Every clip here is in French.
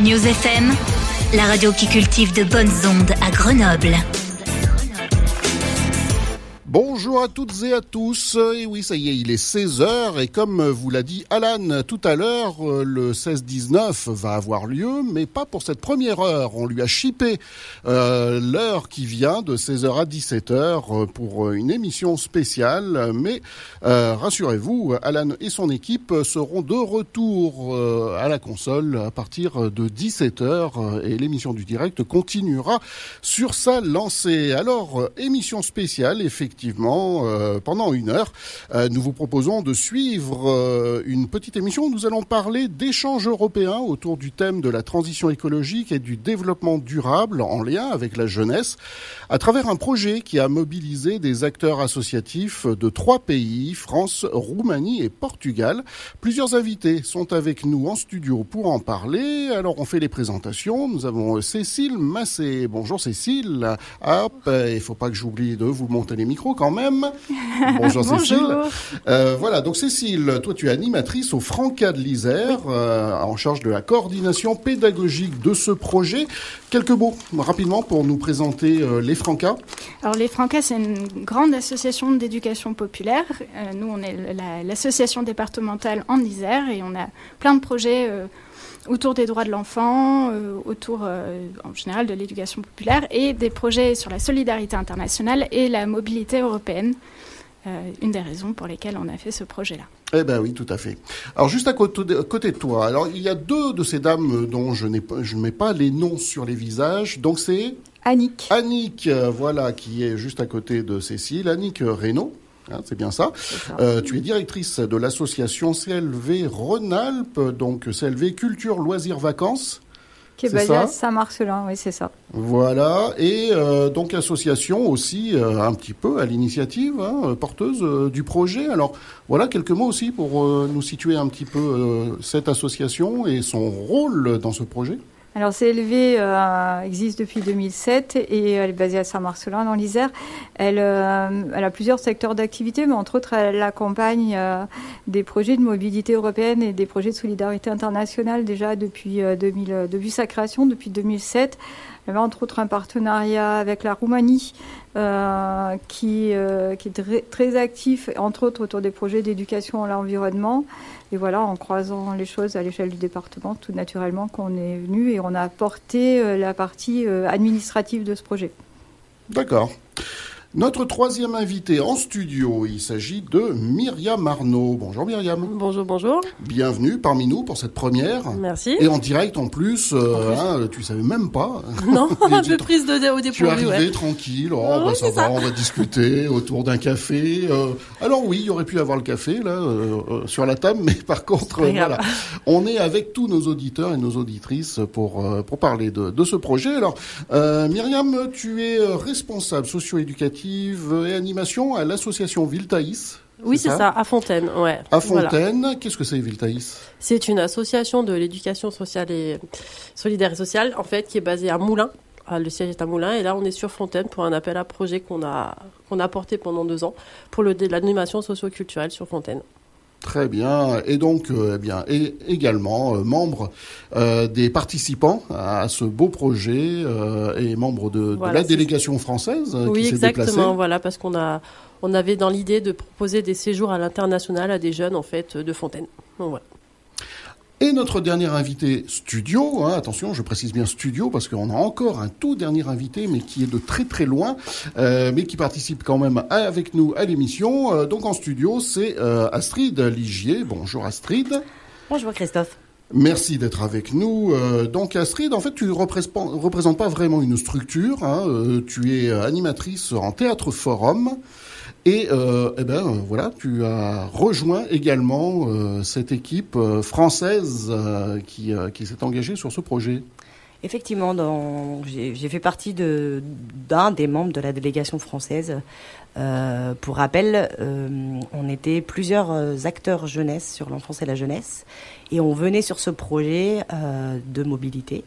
News FM, la radio qui cultive de bonnes ondes à Grenoble. Bonjour à toutes et à tous. Et oui, ça y est, il est 16h et comme vous l'a dit Alan tout à l'heure, le 16-19 va avoir lieu, mais pas pour cette première heure. On lui a chippé euh, l'heure qui vient de 16h à 17h pour une émission spéciale. Mais euh, rassurez-vous, Alan et son équipe seront de retour euh, à la console à partir de 17h et l'émission du direct continuera sur sa lancée. Alors, émission spéciale, effectivement effectivement, euh, pendant une heure, euh, nous vous proposons de suivre euh, une petite émission. Nous allons parler d'échanges européens autour du thème de la transition écologique et du développement durable en lien avec la jeunesse, à travers un projet qui a mobilisé des acteurs associatifs de trois pays, France, Roumanie et Portugal. Plusieurs invités sont avec nous en studio pour en parler. Alors on fait les présentations. Nous avons Cécile Massé. Bonjour Cécile. Hop, il faut pas que j'oublie de vous monter les micros quand même. Bonjour, Cécile. Euh, voilà, donc Cécile, toi tu es animatrice au Franca de l'Isère, euh, en charge de la coordination pédagogique de ce projet. Quelques mots rapidement pour nous présenter euh, les Francas. Alors les Francas, c'est une grande association d'éducation populaire. nous, on est l'association départementale en Isère et on a plein de projets autour des droits de l'enfant, euh, autour euh, en général de l'éducation populaire et des projets sur la solidarité internationale et la mobilité européenne. Euh, une des raisons pour lesquelles on a fait ce projet-là. Eh ben oui, tout à fait. Alors juste à côté de, côté de toi, alors il y a deux de ces dames dont je ne mets pas les noms sur les visages. Donc c'est Annick. Annick, voilà, qui est juste à côté de Cécile. Annick Reynaud. Hein, c'est bien ça. Euh, tu es directrice de l'association CLV Rhône-Alpes, donc CLV Culture, Loisirs, Vacances. Qui est, basée à Saint-Marcelin, oui, c'est ça. Voilà, et euh, donc association aussi euh, un petit peu à l'initiative, hein, porteuse du projet. Alors voilà quelques mots aussi pour nous situer un petit peu cette association et son rôle dans ce projet. Alors CLV euh, existe depuis 2007 et elle est basée à Saint-Marcelin dans l'Isère. Elle, euh, elle, a plusieurs secteurs d'activité, mais entre autres elle accompagne euh, des projets de mobilité européenne et des projets de solidarité internationale déjà depuis, 2000, depuis sa création, depuis 2007. Elle avait entre autres un partenariat avec la Roumanie qui, est très actif, entre autres autour des projets d'éducation à l'environnement. Et voilà, en croisant les choses à l'échelle du département, tout naturellement qu'on est venu et on a apporté euh, la partie euh, administrative de ce projet. D'accord. Notre troisième invité en studio, il s'agit de Myriam Arnaud. Bonjour Myriam. Bonjour, bonjour. Bienvenue parmi nous pour cette première. Merci. Et en direct en plus, euh, hein, tu savais même pas. Non, un peu prise de, au dépourvu. Tu es arrivé tranquille, oh, bah, ça va, on va discuter autour d'un café. Euh. alors oui, il y aurait pu avoir le café là euh, sur la table, mais par contre, voilà, on est avec tous nos auditeurs et nos auditrices pour pour parler de, de ce projet. Alors, Myriam, tu es responsable socio-éducatif et animation à l'association Viltaïs. Oui, c'est ça, à Fontaine, ouais. À Fontaine, qu'est-ce que c'est Viltaïs? C'est une association de l'éducation sociale et solidaire et sociale, en fait, qui est basée à Moulins. Ah, le siège est à Moulins, et là, on est sur Fontaine pour un appel à projet qu'on a qu'on a porté pendant deux ans pour l'animation socio-culturelle sur Fontaine. Très bien. Et donc, euh, eh bien, et également euh, membre euh, des participants à ce beau projet et membre de, la délégation française. Oui, qui exactement. Voilà, parce qu'on a, on avait dans l'idée de proposer des séjours à l'international à des jeunes en fait de Fontaine. voilà. Et notre dernier invité studio, hein, attention, je précise bien studio parce qu'on a encore un tout dernier invité, mais qui est de très très loin, euh, mais qui participe quand même avec nous à l'émission. Euh, donc en studio, c'est euh, Astrid Ligier. Bonjour Astrid. Bonjour Christophe. Merci d'être avec nous. donc Astrid, en fait, tu ne représentes pas vraiment une structure. Hein, tu es animatrice en théâtre forum. Et euh, eh ben voilà, tu as rejoint également euh, cette équipe euh, française qui, qui s'est engagée sur ce projet. Effectivement, j'ai fait partie d'un des membres de la délégation française. pour rappel, on était plusieurs acteurs jeunesse sur l'enfance et la jeunesse, et on venait sur ce projet de mobilité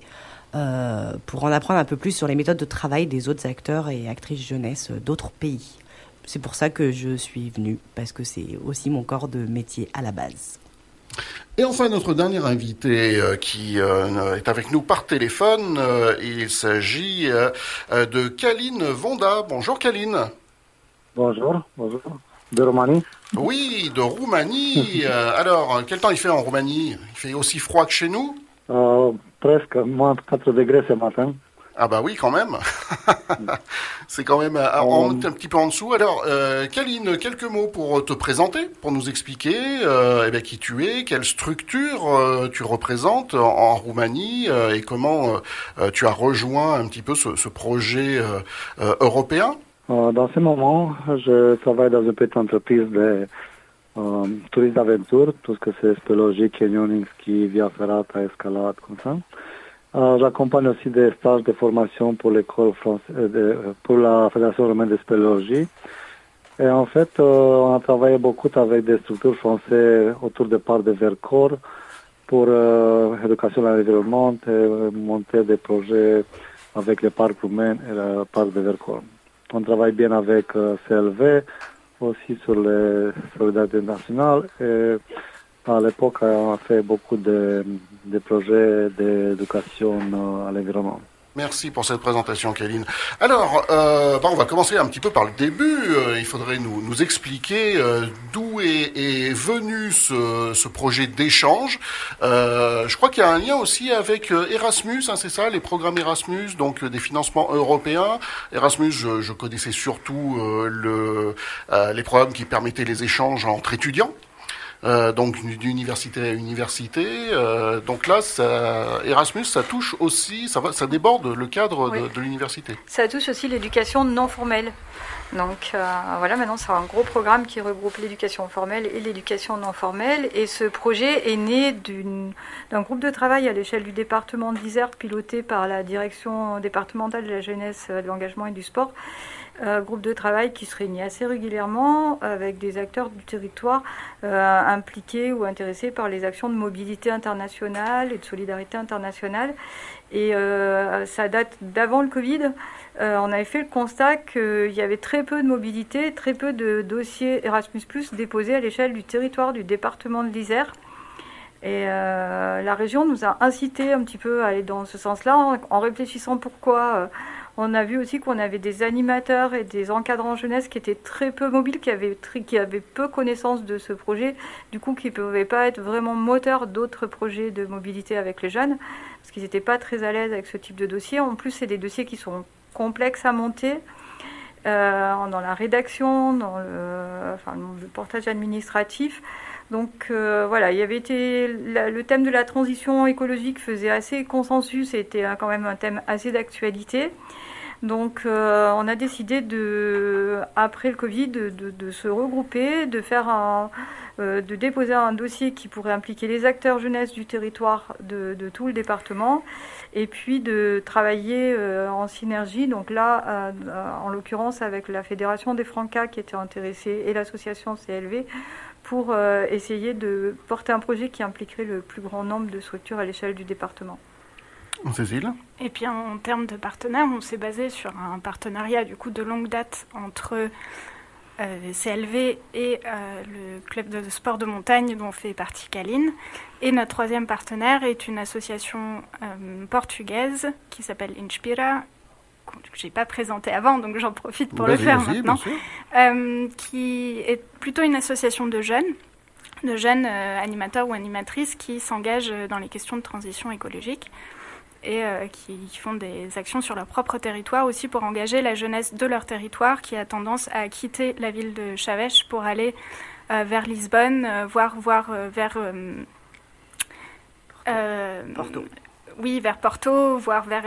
pour en apprendre un peu plus sur les méthodes de travail des autres acteurs et actrices jeunesse d'autres pays. C'est pour ça que je suis venue, parce que c'est aussi mon corps de métier à la base. Et enfin, notre dernier invité euh, qui euh, est avec nous par téléphone, euh, il s'agit de Kaline Vonda. Bonjour Kaline. Bonjour, bonjour. De Roumanie Oui, de Roumanie. alors, quel temps il fait en Roumanie? Il fait aussi froid que chez nous? Presque, moins 4 degrés ce matin. Ah bah oui, quand même. c'est quand même un, un, petit peu en dessous. Alors, euh, Kaline, quelques mots pour te présenter, pour nous expliquer euh, eh bien, qui tu es, quelle structure euh, tu représentes en, Roumanie euh, et comment euh, tu as rejoint un petit peu ce, ce projet européen. Dans ce moment, je travaille dans une petite entreprise de tourisme d'aventure, tout ce que c'est spéologie, canyoning, ski, via ferrata, escalade, comme ça. Euh, j'accompagne aussi des stages de formation pour l'école française, euh, pour la Fédération romaine de spéléologie. Et en fait, euh, on a travaillé beaucoup avec des structures françaises autour des parcs de Vercors pour l'éducation à l'environnement et monter des projets avec les parcs roumains et le parc de Vercors. On travaille bien avec CLV, aussi sur les solidarités nationales à l'époque, on a fait beaucoup de, projets d'éducation à l'environnement. Merci pour cette présentation, Kéline. Alors, euh, on va commencer un petit peu par le début. Euh, il faudrait nous, expliquer euh, d'où est, venu ce, projet d'échange. Euh, je crois qu'il y a un lien aussi avec euh, Erasmus, hein, c'est ça, les programmes Erasmus, donc des financements européens. Erasmus, je, je connaissais surtout le, les programmes qui permettaient les échanges entre étudiants. Euh, donc d'université à université. Euh, donc là, ça, Erasmus, ça touche aussi, ça, va, ça déborde le cadre de, de l'université. Ça touche aussi l'éducation non formelle. Donc euh, voilà, maintenant c'est un gros programme qui regroupe l'éducation formelle et l'éducation non formelle. Et ce projet est né d'un groupe de travail à l'échelle du département de l'Isère, piloté par la direction départementale de la jeunesse, de l'engagement et du sport, euh, groupe de travail qui se réunit assez régulièrement avec des acteurs du territoire euh, impliqués ou intéressés par les actions de mobilité internationale et de solidarité internationale. Et euh, ça date d'avant le Covid. Euh, on avait fait le constat qu'il y avait très peu de mobilité, très peu de dossiers Erasmus déposés à l'échelle du territoire du département de l'Isère. Et la région nous a incité un petit peu à aller dans ce sens-là en, en, réfléchissant pourquoi. On a vu aussi qu'on avait des animateurs et des encadrants jeunesse qui étaient très peu mobiles, qui avaient, peu connaissance de ce projet, du coup qui ne pouvaient pas être vraiment moteurs d'autres projets de mobilité avec les jeunes, parce qu'ils n'étaient pas très à l'aise avec ce type de dossier. En plus, c'est des dossiers qui sont complexes à monter. Euh, dans la rédaction, dans le portage administratif. Donc euh, voilà, il y avait été le thème de la transition écologique faisait assez consensus, était quand même un thème assez d'actualité. Donc euh, on a décidé de, après le Covid, de, se regrouper, de faire un, euh, de déposer un dossier qui pourrait impliquer les acteurs jeunesse du territoire de, tout le département, et puis de travailler euh, en synergie. Donc là, euh, en l'occurrence avec la fédération des Francas qui était intéressée et l'association CLV pour euh, essayer de porter un projet qui impliquerait le plus grand nombre de structures à l'échelle du département. Cécile Et puis en termes de partenaires, on s'est basé sur un partenariat du coup de longue date entre euh, CLV et euh, le club de sport de montagne dont fait partie Caline. Et notre troisième partenaire est une association euh, portugaise qui s'appelle Inspira, que je n'ai pas présenté avant, donc j'en profite pour le faire maintenant, euh, qui est plutôt une association de jeunes, de jeunes euh, animateurs ou animatrices qui s'engagent dans les questions de transition écologique et euh, qui, qui, font des actions sur leur propre territoire aussi pour engager la jeunesse de leur territoire qui a tendance à quitter la ville de Chavech pour aller vers Lisbonne, voire, voire vers Porto. Oui, vers Porto, voire vers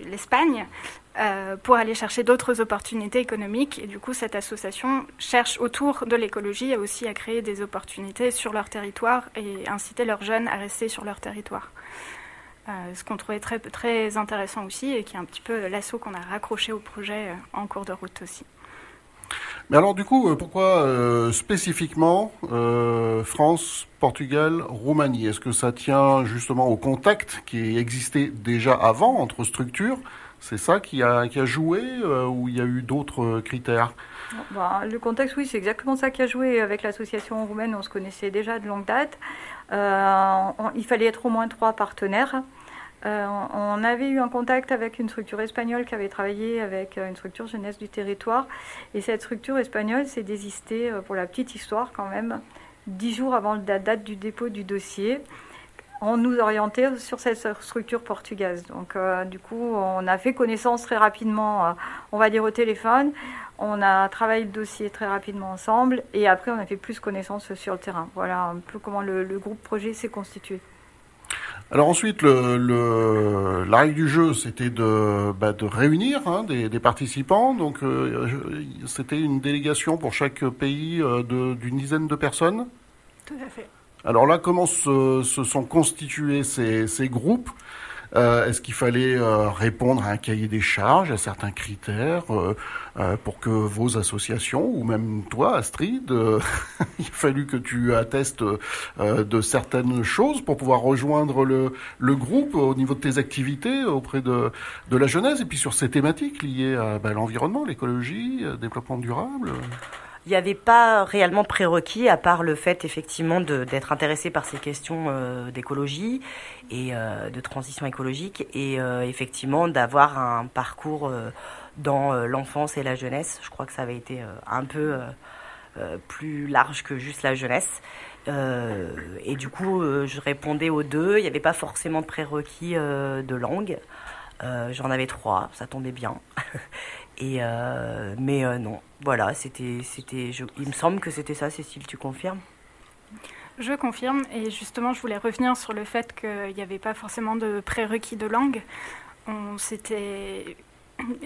l'Espagne, le, le, pour aller chercher d'autres opportunités économiques. Et du coup, cette association cherche autour de l'écologie aussi à créer des opportunités sur leur territoire et inciter leurs jeunes à rester sur leur territoire. Euh, ce qu'on trouvait très, très intéressant aussi et qui est un petit peu l'assaut qu'on a raccroché au projet euh, en cours de route aussi. Mais alors du coup, pourquoi euh, spécifiquement euh, France, Portugal, Roumanie? Est-ce que ça tient justement au contact qui existait déjà avant entre structures? C'est ça qui a, joué euh, ou il y a eu d'autres critères? Bah, le contexte, oui, c'est exactement ça qui a joué avec l'association roumaine. On se connaissait déjà de longue date. il fallait être au moins trois partenaires. On avait eu un contact avec une structure espagnole qui avait travaillé avec une structure jeunesse du territoire. Et cette structure espagnole s'est désistée, pour la petite histoire quand même, dix jours avant la date du dépôt du dossier on nous orientait sur cette structure portugaise. Donc, euh, du coup, on a fait connaissance très rapidement, euh, on va dire au téléphone. On a travaillé le dossier très rapidement ensemble et après, on a fait plus connaissance sur le terrain. Voilà un peu comment le, groupe projet s'est constitué. Alors ensuite, le, la règle du jeu, c'était de, bah, de réunir hein, des, participants. Donc, euh, c'était une délégation pour chaque pays d'une dizaine de personnes. Tout à fait. Alors là, comment se, sont constitués ces, groupes? Euh, Est-ce qu'il fallait euh, répondre à un cahier des charges, à certains critères, euh, pour que vos associations, ou même toi, Astrid, il a fallu que tu attestes de certaines choses pour pouvoir rejoindre le, groupe au niveau de tes activités auprès de, la jeunesse, et puis sur ces thématiques liées à bah, l'environnement, l'écologie, développement durable. Il n'y avait pas réellement prérequis à part le fait effectivement d'être intéressé par ces questions euh, d'écologie et euh, de transition écologique et euh, effectivement d'avoir un parcours dans l'enfance et la jeunesse. Je crois que ça avait été un peu plus large que juste la jeunesse. et du coup, je répondais aux deux. Il n'y avait pas forcément de prérequis de langue. J'en avais trois, ça tombait bien. Et euh, mais euh, non, voilà, c'était, il me semble que c'était ça, Cécile, tu confirmes? Je confirme, et justement, je voulais revenir sur le fait qu'il n'y avait pas forcément de prérequis de langue. On s'était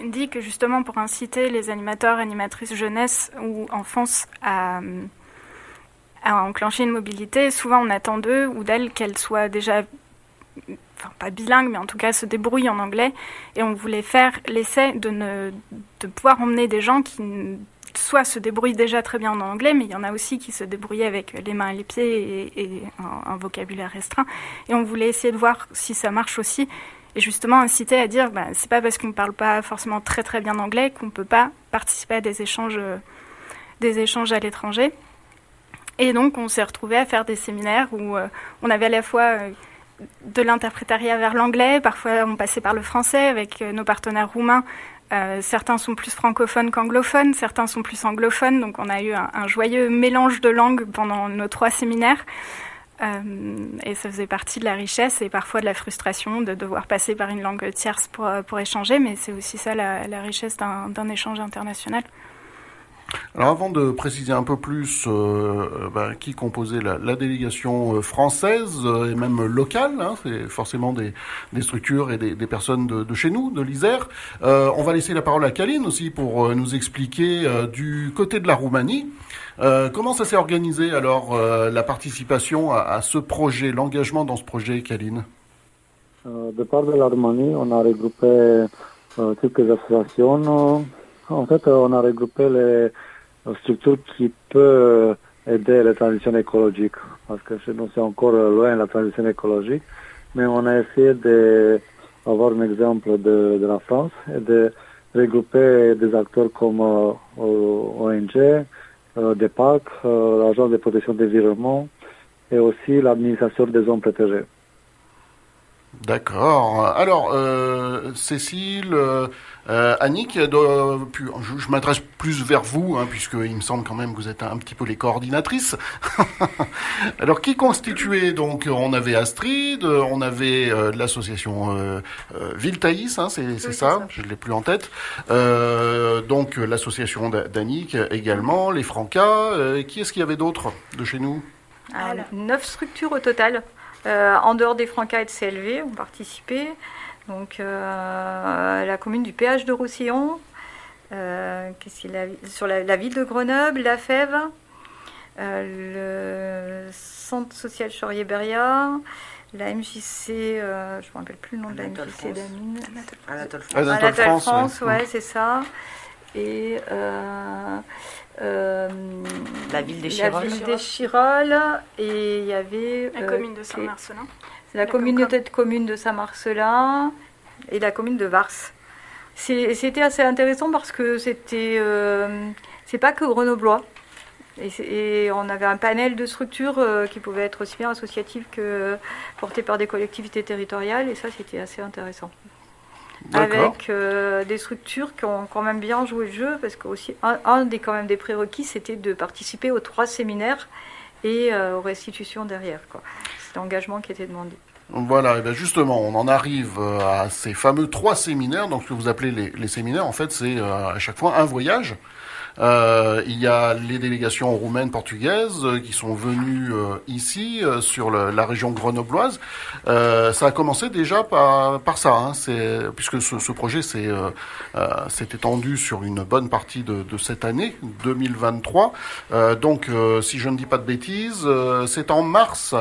dit que justement, pour inciter les animateurs, animatrices jeunesse ou enfance à, à enclencher une mobilité, souvent on attend d'eux ou d'elles qu'elles soient déjà enfin pas bilingue, mais en tout cas se débrouille en anglais. Et on voulait faire l'essai de, ne, de pouvoir emmener des gens qui soit se débrouillent déjà très bien en anglais, mais il y en a aussi qui se débrouillaient avec les mains et les pieds et, un, vocabulaire restreint. Et on voulait essayer de voir si ça marche aussi. Et justement inciter à dire, bah, c'est pas parce qu'on ne parle pas forcément très très bien anglais qu'on ne peut pas participer à des échanges, des échanges à l'étranger. Et donc on s'est retrouvé à faire des séminaires où euh, on avait à la fois euh, de l'interprétariat vers l'anglais, parfois on passait par le français avec euh, nos partenaires roumains. Euh, certains sont plus francophones qu'anglophones, certains sont plus anglophones, donc on a eu un, joyeux mélange de langues pendant nos trois séminaires. Euh, et ça faisait partie de la richesse et parfois de la frustration de devoir passer par une langue tierce pour, échanger, mais c'est aussi ça la richesse d'un échange international. Alors avant de préciser un peu plus euh, bah, qui composait la, délégation euh, française euh, et même locale, hein, c'est forcément des, structures et des, personnes de, chez nous, de l'Isère, on va laisser la parole à Kaline aussi pour nous expliquer du côté de la Roumanie. comment ça s'est organisé alors la participation à, ce projet, l'engagement dans ce projet, Kaline De part de la Roumanie, on a regroupé quelques associations en fait, on a regroupé les structures qui peuvent aider la transition écologique, parce que nous, c'est encore loin la transition écologique, mais on a essayé d'avoir un exemple de, la France et de regrouper des acteurs comme euh, ONG, euh, des parcs, euh, l'Agence de protection des environnements et aussi l'administration des zones protégées. D'accord. Alors, Cécile, euh, Annick, je, m'adresse plus vers vous, hein, puisqu'il me semble quand même que vous êtes un, petit peu les coordinatrices. Alors, qui constituait donc On avait Astrid, on avait euh, l'association euh, euh Ville hein, c'est ça, je ne l'ai plus en tête. donc, l'association d'Annick également, les Francas. qui est-ce qu'il y avait d'autres de chez nous? Neuf structures au total. en dehors des Francas et de CLV ont participé donc euh, la commune du péage de Roussillon, euh, sur la, ville de Grenoble, la Fève, euh, le centre social Chaurier-Beria, la MJC, je ne me rappelle plus le nom de la MJC d'Amine. Anatole France. Anatole France, ouais, c'est ça. Et la ville des Chiroles. La ville des Chiroles. Et il y avait. La commune de Saint-Marcelin la communauté de communes de Saint-Marcelin et la commune de Vars. C'était assez intéressant parce que c'était, c'est pas que grenoblois. Et, on avait un panel de structures qui pouvaient être aussi bien associatives que portées par des collectivités territoriales, et ça c'était assez intéressant avec euh, des structures qui ont quand même bien joué le jeu, parce que aussi un, des quand même des prérequis, c'était de participer aux trois séminaires et euh, aux restitutions derrière. C'est l'engagement qui était demandé. Voilà, et bien justement, on en arrive euh, à ces fameux trois séminaires. Donc, ce que vous appelez les, les séminaires, en fait, c'est à chaque fois un voyage euh, il y a les délégations roumaines, portugaises euh, qui sont venues euh, ici sur la région grenobloise. ça a commencé déjà par, ça, hein, puisque ce, projet s'est étendu sur une bonne partie de, cette année 2023. donc, si je ne dis pas de bêtises, c'est en mars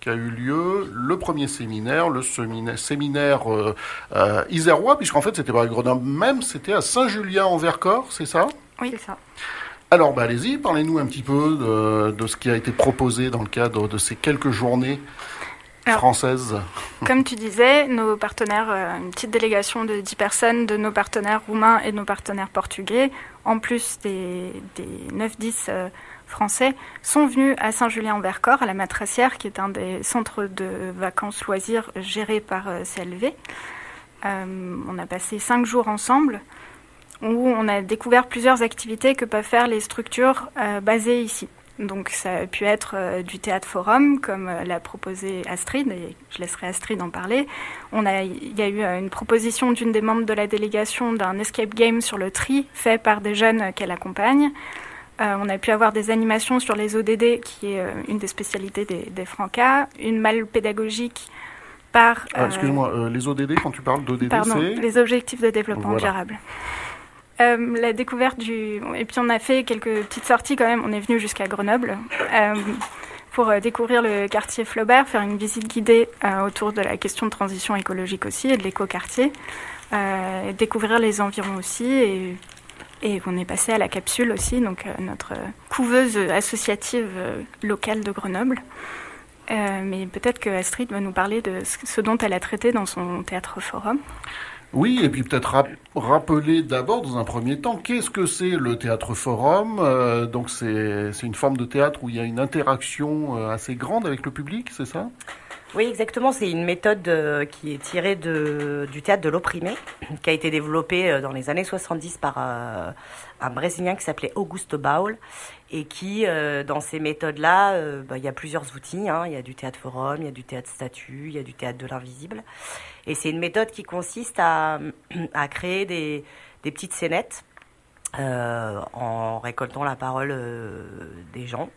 qu'a eu lieu le premier séminaire, le séminaire, séminaire isérois, puisqu'en fait c'était pas à Grenoble même, c'était à Saint-Julien en Vercors, c'est ça? Oui, c'est ça. Alors, bah, allez-y, parlez-nous un petit peu de, ce qui a été proposé dans le cadre de ces quelques journées françaises. Comme tu disais, nos partenaires, euh, une petite délégation de 10 personnes de nos partenaires roumains et de nos partenaires portugais, en plus des, des 9-10 euh, français, sont venus à Saint-Julien-en-Vercors, à la Matracière, qui est un des centres de vacances loisirs gérés par euh, CLV. on a passé 5 jours ensemble où on a découvert plusieurs activités que peuvent faire les structures euh, basées ici. Donc ça a pu être euh, du théâtre forum, comme euh, l'a proposé Astrid, et je laisserai Astrid en parler. On a, il y a eu une proposition d'une des membres de la délégation d'un escape game sur le tri, fait par des jeunes qu'elle accompagne. on a pu avoir des animations sur les ODD, qui est une des spécialités des, des Francas, une malle pédagogique par... Ah, excuse-moi, les ODD, quand tu parles d'ODD, c'est... les objectifs de développement durable. Euh, la découverte du. Et puis on a fait quelques petites sorties quand même. On est venu jusqu'à Grenoble euh, pour euh, découvrir le quartier Flaubert, faire une visite guidée autour de la question de transition écologique aussi et de l'écoquartier. découvrir les environs aussi. Et, et, on est passé à la capsule aussi, donc notre couveuse associative locale de Grenoble. mais peut-être que Astrid va nous parler de ce dont elle a traité dans son théâtre forum. Oui, et puis peut-être rappeler d'abord, dans un premier temps, qu'est-ce que c'est le théâtre forum euh, Donc c'est une forme de théâtre où il y a une interaction euh, assez grande avec le public, c'est ça? Oui, exactement. C'est une méthode euh, qui est tirée du théâtre de l'opprimé, qui a été développée dans les années 70 par un Brésilien qui s'appelait Augusto Baul, et qui, dans ces méthodes-là, bah, il y a plusieurs outils. Hein. Il y a du théâtre forum, il y a du théâtre statut, il y a du théâtre de l'invisible. Et c'est une méthode qui consiste à, créer des, petites scénettes euh, en récoltant la parole euh, des gens.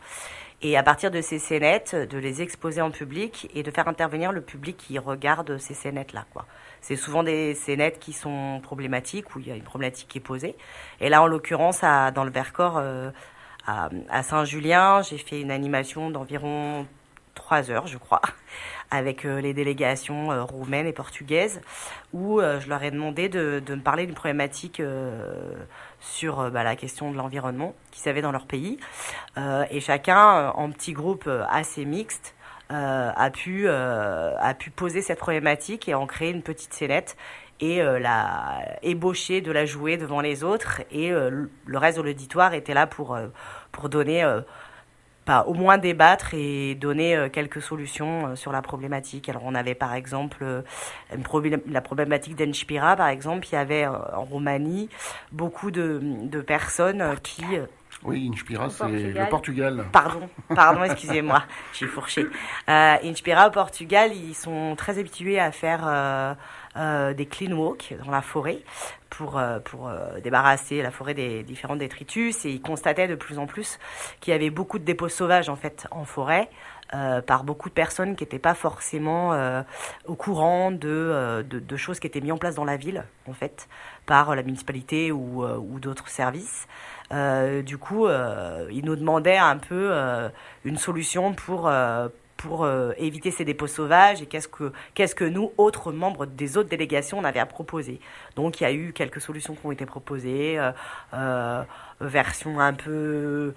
Et à partir de ces scénettes, de les exposer en public et de faire intervenir le public qui regarde ces scénettes-là. C'est souvent des scénettes qui sont problématiques, où il y a une problématique qui est posée. Et là, en l'occurrence, dans le Vercors, euh, à, Saint-Julien, j'ai fait une animation d'environ trois heures, je crois, avec euh, les délégations euh, roumaines et portugaises, où euh, je leur ai demandé de, me parler d'une problématique sur bah, la question de l'environnement qu'ils avaient dans leur pays. et chacun, en petits groupes assez mixtes, a, pu, a pu poser cette problématique et en créer une petite scénette et la ébaucher de la jouer devant les autres. Et le reste de l'auditoire était là pour, pour donner au moins débattre et donner euh, quelques solutions euh, sur la problématique. Alors on avait par exemple euh, la problématique d'Enspira, par exemple, il y avait en Roumanie beaucoup de, de personnes qui... Oui, Inspira, c'est le Portugal. Pardon, pardon, excusez-moi, j'ai fourché. Inspira au Portugal, ils sont très habitués à faire euh, des clean walks dans la forêt pour, euh, pour euh, débarrasser la forêt des différents détritus. Et ils constataient de plus en plus qu'il y avait beaucoup de dépôts sauvages en fait en forêt. par beaucoup de personnes qui n'étaient pas forcément au courant de, de, choses qui étaient mises en place dans la ville, en fait, par la municipalité ou, ou d'autres services. du coup, ils nous demandaient un peu une solution pour, pour euh, éviter ces dépôts sauvages et qu'est-ce que, qu'est-ce que nous, autres membres des autres délégations, on avait à proposer. Donc il y a eu quelques solutions qui ont été proposées, euh, euh, version un peu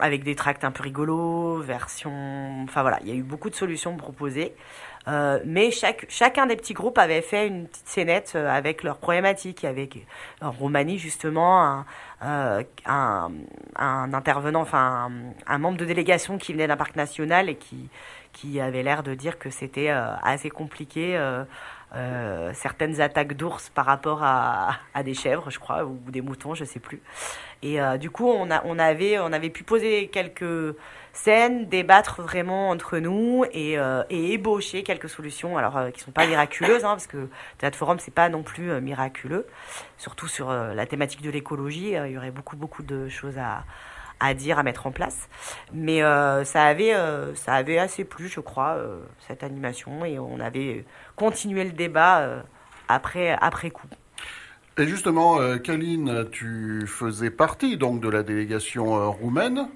avec des tracts un peu rigolos, version, enfin voilà, il y a eu beaucoup de solutions proposées. Euh, mais chaque, chacun des petits groupes avait fait une petite scénette euh, avec leurs problématiques. Avec en Roumanie justement un, euh, un, un, intervenant, enfin un, membre de délégation qui venait d'un parc national et qui, qui avait l'air de dire que c'était assez compliqué. certaines attaques d'ours par rapport à, à, des chèvres, je crois, ou des moutons, je sais plus. Et du coup, on, a, on, avait, on avait pu poser quelques scène, débattre vraiment entre nous et, euh, ébaucher quelques solutions, alors euh, qui sont pas miraculeuses, hein, parce que Théâtre Forum c'est pas non plus euh, miraculeux, surtout sur la thématique de l'écologie, il y aurait beaucoup beaucoup de choses à, à dire, à mettre en place, mais ça avait ça avait assez plu, je crois, cette animation et on avait continué le débat après après coup. Et justement, Kaline, tu faisais partie donc de la délégation roumaine.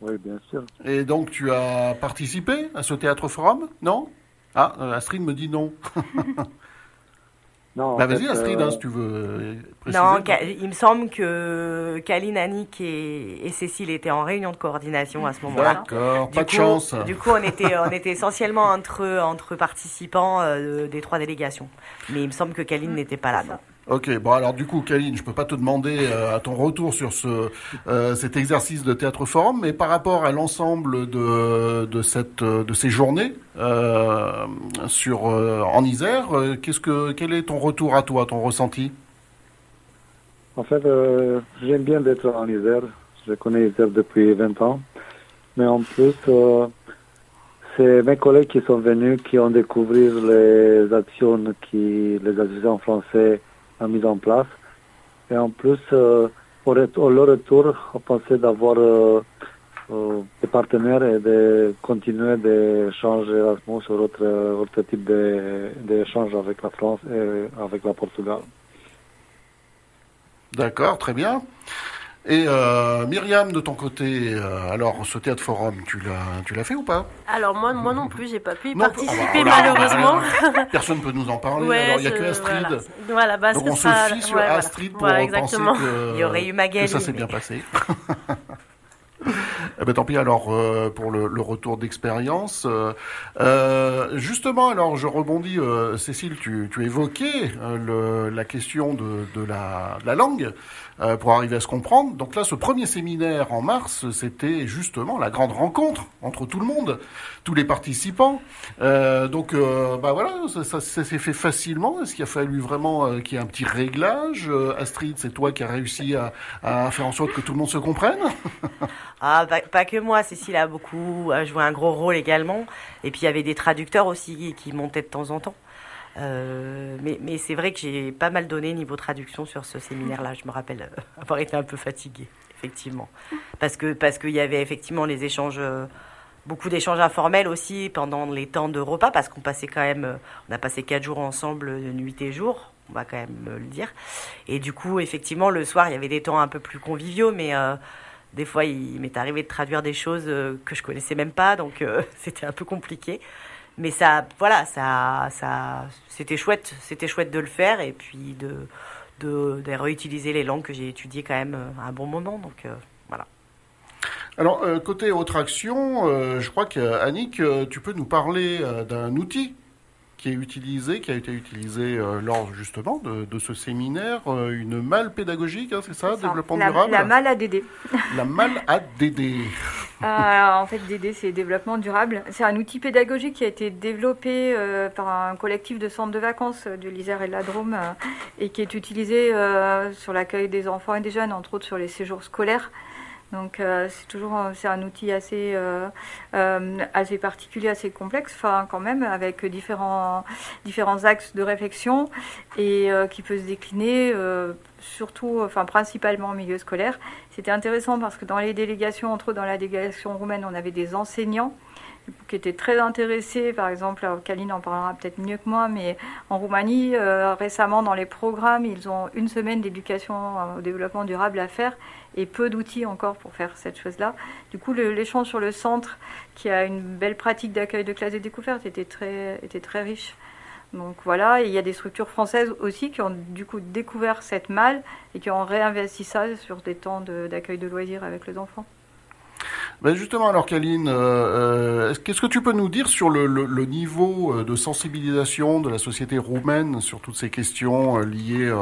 Oui, bien sûr. Et donc, tu as participé à ce théâtre forum, non? Ah, euh, Astrid me dit non. non. Bah, vas-y, Astrid, hein, euh, si tu veux euh, préciser. Non, il me semble que Kaline, Annick et, Cécile étaient en réunion de coordination à ce moment-là. D'accord, pas de chance. Du coup, on était, on était essentiellement entre, entre participants des trois délégations. Mais il me semble que Kaline n'était pas là. Ok, bon alors du coup, Kaline, je peux pas te demander euh, à ton retour sur ce euh, cet exercice de théâtre forum, mais par rapport à l'ensemble de de cette de ces journées euh, sur en Isère, qu'est-ce que quel est ton retour à toi, ton ressenti? En fait, j'aime bien d'être en Isère. Je connais Isère depuis 20 ans, mais en plus. c'est mes collègues qui sont venus qui ont découvert les actions qui les associations français mise en place. Et en plus, euh, au, leur retour, on pensait d'avoir euh, euh, des partenaires et de continuer d'échanger Erasmus sur autre, autre type d'échange avec la France et avec la Portugal. D'accord, très bien. Et euh, Myriam, de ton côté, euh, alors ce théâtre forum, tu l'as, tu l'as fait ou pas? Alors moi, moi non plus, j'ai pas pu y participer malheureusement. Personne ne peut nous en parler. alors il n'y a que Astrid. Voilà, bah, Donc on se fie sur Astrid pour penser que, il y aurait eu Magali, que ça s'est bien passé. Eh ben, tant pis alors euh, pour le, le retour d'expérience. Euh, euh justement, alors je rebondis, euh, Cécile, tu, tu évoquais le, la question de, de, la, de la langue. Euh, pour arriver à se comprendre. Donc là, ce premier séminaire en mars, c'était justement la grande rencontre entre tout le monde, tous les participants. Euh, donc, euh, bah voilà, ça, s'est fait facilement. Est-ce qu'il a fallu vraiment qu'il y ait un petit réglage? Astrid, c'est toi qui as réussi à, faire en sorte que tout le monde se comprenne? Ah, pas, que moi. Cécile a beaucoup joué un gros rôle également. Et puis il y avait des traducteurs aussi qui montaient de temps en temps. Euh, mais, c'est vrai que j'ai pas mal donné niveau traduction sur ce séminaire-là. Je me rappelle euh, avoir été un peu fatiguée, effectivement. Parce que parce qu'il y avait effectivement les échanges, euh, beaucoup d'échanges informels aussi pendant les temps de repas, parce qu'on passait quand même, on a passé quatre jours ensemble, nuit et jour, on va quand même le dire. Et du coup, effectivement, le soir, il y avait des temps un peu plus conviviaux, mais des fois, il m'est arrivé de traduire des choses que je connaissais même pas, donc c'était un peu compliqué mais ça, voilà, ça, ça, c'était chouette, c'était chouette de le faire et puis de, de, réutiliser les langues que j'ai étudiées quand même euh, à un bon moment. Donc euh, voilà. Alors euh, côté autre action, je crois qu'Annick, tu peux nous parler d'un outil qui est utilisé, qui a été utilisé euh, lors justement de, de ce séminaire, euh, une malle pédagogique, hein, c'est ça, développement durable La malle ADD. La malle ADD. euh, en fait, DD, c'est développement durable. C'est un outil pédagogique qui a été développé euh, par un collectif de centres de vacances de l'Isère et de la Drôme et qui est utilisé sur l'accueil des enfants et des jeunes, entre autres sur les séjours scolaires. Donc euh, c'est toujours c'est un outil assez euh, euh, assez particulier, assez complexe, enfin quand même avec différents différents axes de réflexion et qui peut se décliner surtout, enfin principalement en milieu scolaire. C'était intéressant parce que dans les délégations, entre eux dans la délégation roumaine, on avait des enseignants qui étaient très intéressés, par exemple, Kaline en parlera peut-être mieux que moi, mais en Roumanie, récemment dans les programmes, ils ont une semaine d'éducation au développement durable à faire et peu d'outils encore pour faire cette chose-là. Du coup, l'échange sur le centre, qui a une belle pratique d'accueil de classe de découverte, était très, était très riche. Donc voilà, il y a des structures françaises aussi qui ont du coup découvert cette malle et qui ont réinvesti ça sur des temps d'accueil de, loisirs avec les enfants. Ben justement, alors Kaline, euh, euh, qu'est-ce que tu peux nous dire sur le, niveau euh, de sensibilisation de la société roumaine sur toutes ces questions liées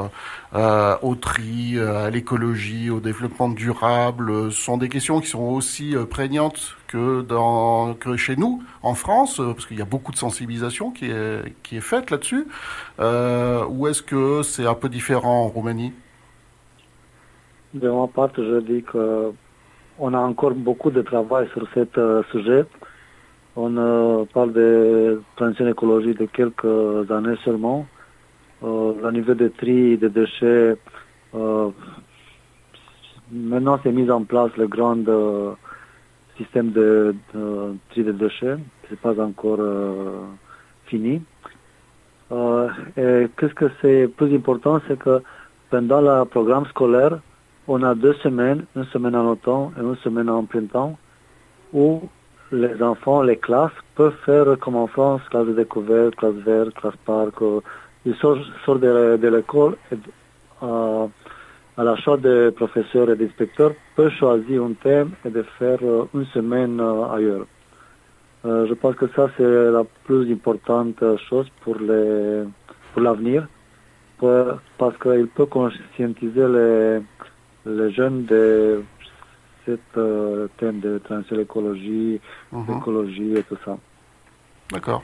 au tri, à l'écologie, au développement durable? Ce sont des questions qui sont aussi prégnantes que, dans, que chez nous, en France, parce qu'il y a beaucoup de sensibilisation qui est, qui est faite là-dessus. ou est-ce que c'est un peu différent en Roumanie? De ma part, je dis que on a encore beaucoup de travail sur ce euh, sujet. On euh, parle de transition écologique de quelques années seulement. Euh, le niveau de tri des déchets, maintenant c'est mis en place le grand système de, tri des déchets. C'est pas encore fini. et qu'est-ce que c'est plus important, c'est que pendant le programme scolaire, on a deux semaines, une semaine en automne et une semaine en printemps, où les enfants, les classes peuvent faire comme en France, classe de découverte, classe verte, classe parc. Ils sortent, de, l'école et à, à l'achat des professeurs et d'inspecteurs peuvent choisir un thème et de faire euh, une semaine euh, ailleurs. Euh, je pense que ça, c'est la plus importante chose pour les pour l'avenir, parce qu'il peut conscientiser les, les jeunes de cet euh, thème de transition écologie, écologie et tout ça. D'accord.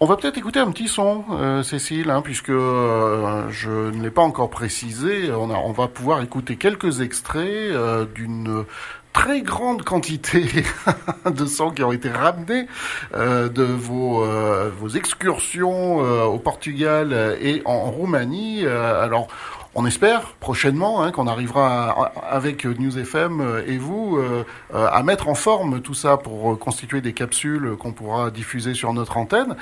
On va peut-être écouter un petit son, euh, Cécile, hein, puisque euh, je ne l'ai pas encore précisé. On, a, on, va pouvoir écouter quelques extraits d'une très grande quantité de sons qui ont été ramenés de vos, vos excursions au Portugal et en Roumanie. alors, on espère prochainement hein, qu'on arrivera avec News FM euh, et vous euh, euh, à mettre en forme tout ça pour constituer des capsules qu'on pourra diffuser sur notre antenne.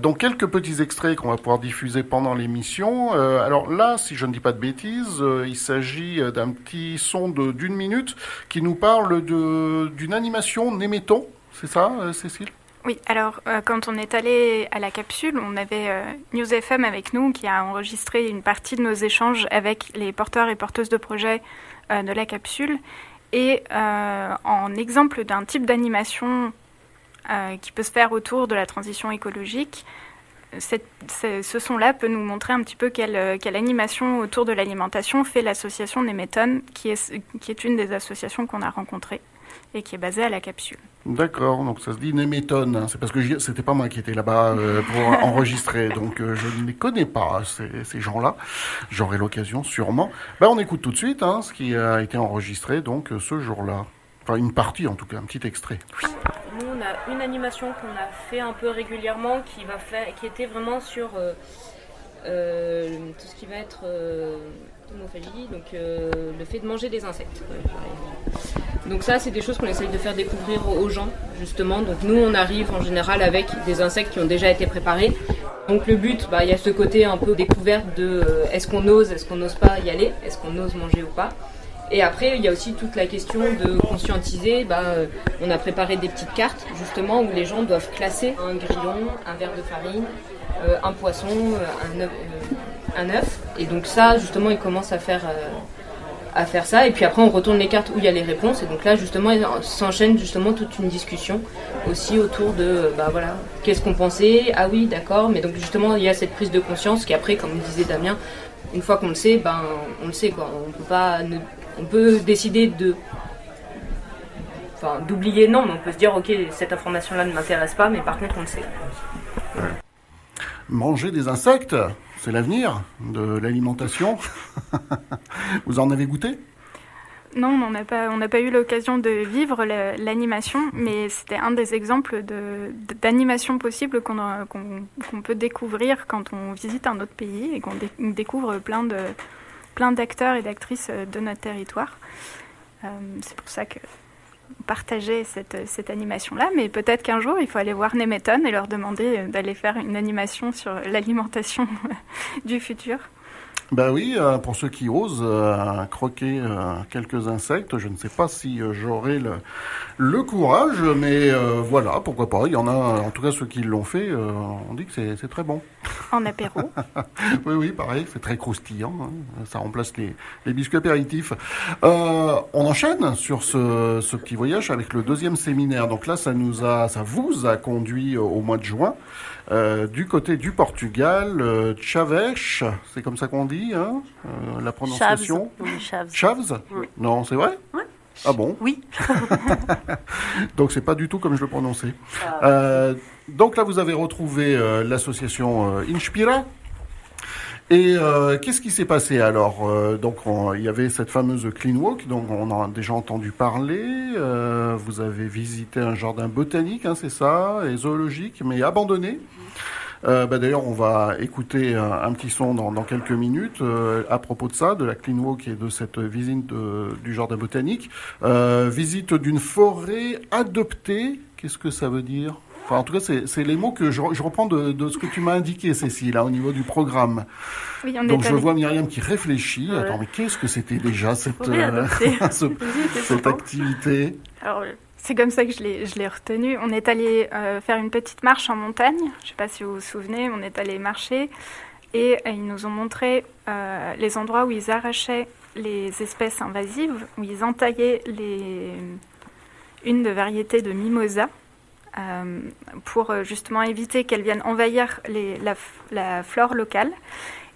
donc quelques petits extraits qu'on va pouvoir diffuser pendant l'émission. alors là, si je ne dis pas de bêtises, il s'agit d'un petit son d'une minute qui nous parle d'une animation Néméton. C'est ça, Cécile? Oui, alors euh, quand on est allé à la capsule, on avait euh, News FM avec nous qui a enregistré une partie de nos échanges avec les porteurs et porteuses de projets euh, de la capsule. Et en exemple d'un type d'animation qui peut se faire autour de la transition écologique, ce son-là peut nous montrer un petit peu quelle, animation autour de l'alimentation fait l'association est, qui est une des associations qu'on a rencontrées et qui est basée à la capsule. D'accord, donc ça se dit Néméton. Hein. C'est parce que c'était pas moi qui étais là-bas euh, pour enregistrer, donc euh, je ne les connais pas ces, gens-là. J'aurai l'occasion sûrement. Ben, on écoute tout de suite hein, ce qui a été enregistré donc ce jour-là. Enfin une partie en tout cas, un petit extrait. Nous on a une animation qu'on a fait un peu régulièrement qui va faire, qui était vraiment sur euh, tout ce qui va être donc le fait de manger des insectes. Donc ça, c'est des choses qu'on essaye de faire découvrir aux gens, justement. Donc nous, on arrive en général avec des insectes qui ont déjà été préparés. Donc le but, bah, il y a ce côté un peu découverte de euh, est-ce qu'on ose, est-ce qu'on n'ose pas y aller, est-ce qu'on ose manger ou pas. Et après, il y a aussi toute la question de conscientiser. Bah, euh, on a préparé des petites cartes, justement, où les gens doivent classer un grillon, un verre de farine, euh, un poisson, un un œuf. Et donc ça, justement, ils commencent à faire à faire ça. Et puis après, on retourne les cartes où il y a les réponses. Et donc là, justement, s'enchaîne justement toute une discussion aussi autour de, bah voilà, qu'est-ce qu'on pensait? Ah oui, d'accord. Mais donc justement, il y a cette prise de conscience qui après, comme disait Damien, une fois qu'on le sait, ben on le sait quoi. On peut pas, on peut décider de enfin d'oublier non mais on peut se dire ok cette information là ne m'intéresse pas mais par contre on le sait manger des insectes? C'est l'avenir de l'alimentation. Vous en avez goûté? Non, on n'a pas, pas eu l'occasion de vivre l'animation, mais c'était un des exemples d'animation possible qu'on peut découvrir quand on visite un autre pays et qu'on découvre plein de plein d'acteurs et d'actrices de notre territoire. Euh, c'est pour ça que partager cette, cette animation-là, mais peut-être qu'un jour, il faut aller voir Nemeton et leur demander d'aller faire une animation sur l'alimentation du futur. Ben oui, euh, pour ceux qui osent euh, croquer euh, quelques insectes, je ne sais pas si euh, j'aurai le, le courage, mais euh, voilà, pourquoi pas. Il y en a, en tout cas ceux qui l'ont fait, euh, on dit que c'est très bon. En apéro. Oui, oui, pareil, c'est très croustillant. hein. Ça remplace les, les biscuits apéritifs. Euh, on enchaîne sur ce, ce petit voyage avec le deuxième séminaire. Donc là, ça nous a, ça vous a conduit au mois de juin euh, du côté du Portugal, euh, Chaves, c'est comme ça qu'on dit, hein, euh, la prononciation. Chaves. Chaves? Oui. Non, c'est vrai? Ouais. Ah bon? Oui. Donc c'est pas du tout comme je le prononçais. Euh, donc là, vous avez retrouvé euh, l'association euh, Inspira. Et euh, qu'est-ce qui s'est passé alors Euh, Donc on- il y avait cette fameuse clean walk, donc on en a déjà entendu parler. Euh, vous avez visité un jardin botanique, hein, c'est ça, et zoologique, mais abandonné. Euh, bah, D'ailleurs, on va écouter un, un petit son dans, dans quelques minutes euh, à propos de ça, de la clean walk et de cette visite de- du jardin botanique. Euh, visite d'une forêt adoptée. Qu'est-ce que ça veut dire? Enfin, en tout cas, c'est les mots que je, re- je reprends de, de ce que tu m'as indiqué, Cécile, hein, au niveau du programme. Oui, on Donc, est je vois Myriam qui réfléchit. Attends, mais qu'est-ce que c'était déjà cette, activité? Alors, c'est comme ça que je l'ai, retenu. On est allé euh, faire une petite marche en montagne. Je ne sais pas si vous vous souvenez, on est allé marcher et euh, ils nous ont montré euh, les endroits où ils arrachaient les espèces invasives, où ils entaillaient une de variété de mimosa pour justement éviter qu'elles viennent envahir la, flore locale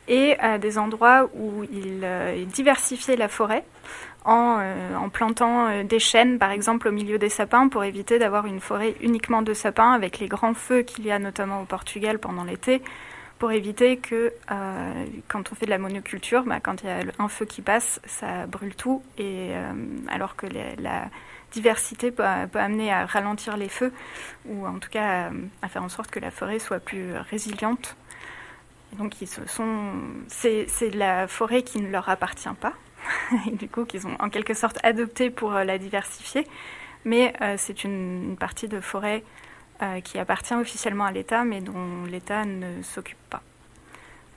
et des endroits où ils diversifiaient la forêt en, euh, en plantant euh, des chênes, par exemple, au milieu des sapins, pour éviter d'avoir une forêt uniquement de sapins, avec les grands feux qu'il y a notamment au Portugal pendant l'été, pour éviter que, euh, quand on fait de la monoculture, bah, quand il y a un feu qui passe, ça brûle tout, et alors que la diversité peut, amener à ralentir les feux, ou en tout cas à, faire en sorte que la forêt soit plus résiliente. Donc, c'est la forêt qui ne leur appartient pas et du coup qu'ils ont en quelque sorte adopté pour euh, la diversifier. Mais euh, c'est une, une partie de forêt euh, qui appartient officiellement à l'État, mais dont l'État ne s'occupe pas.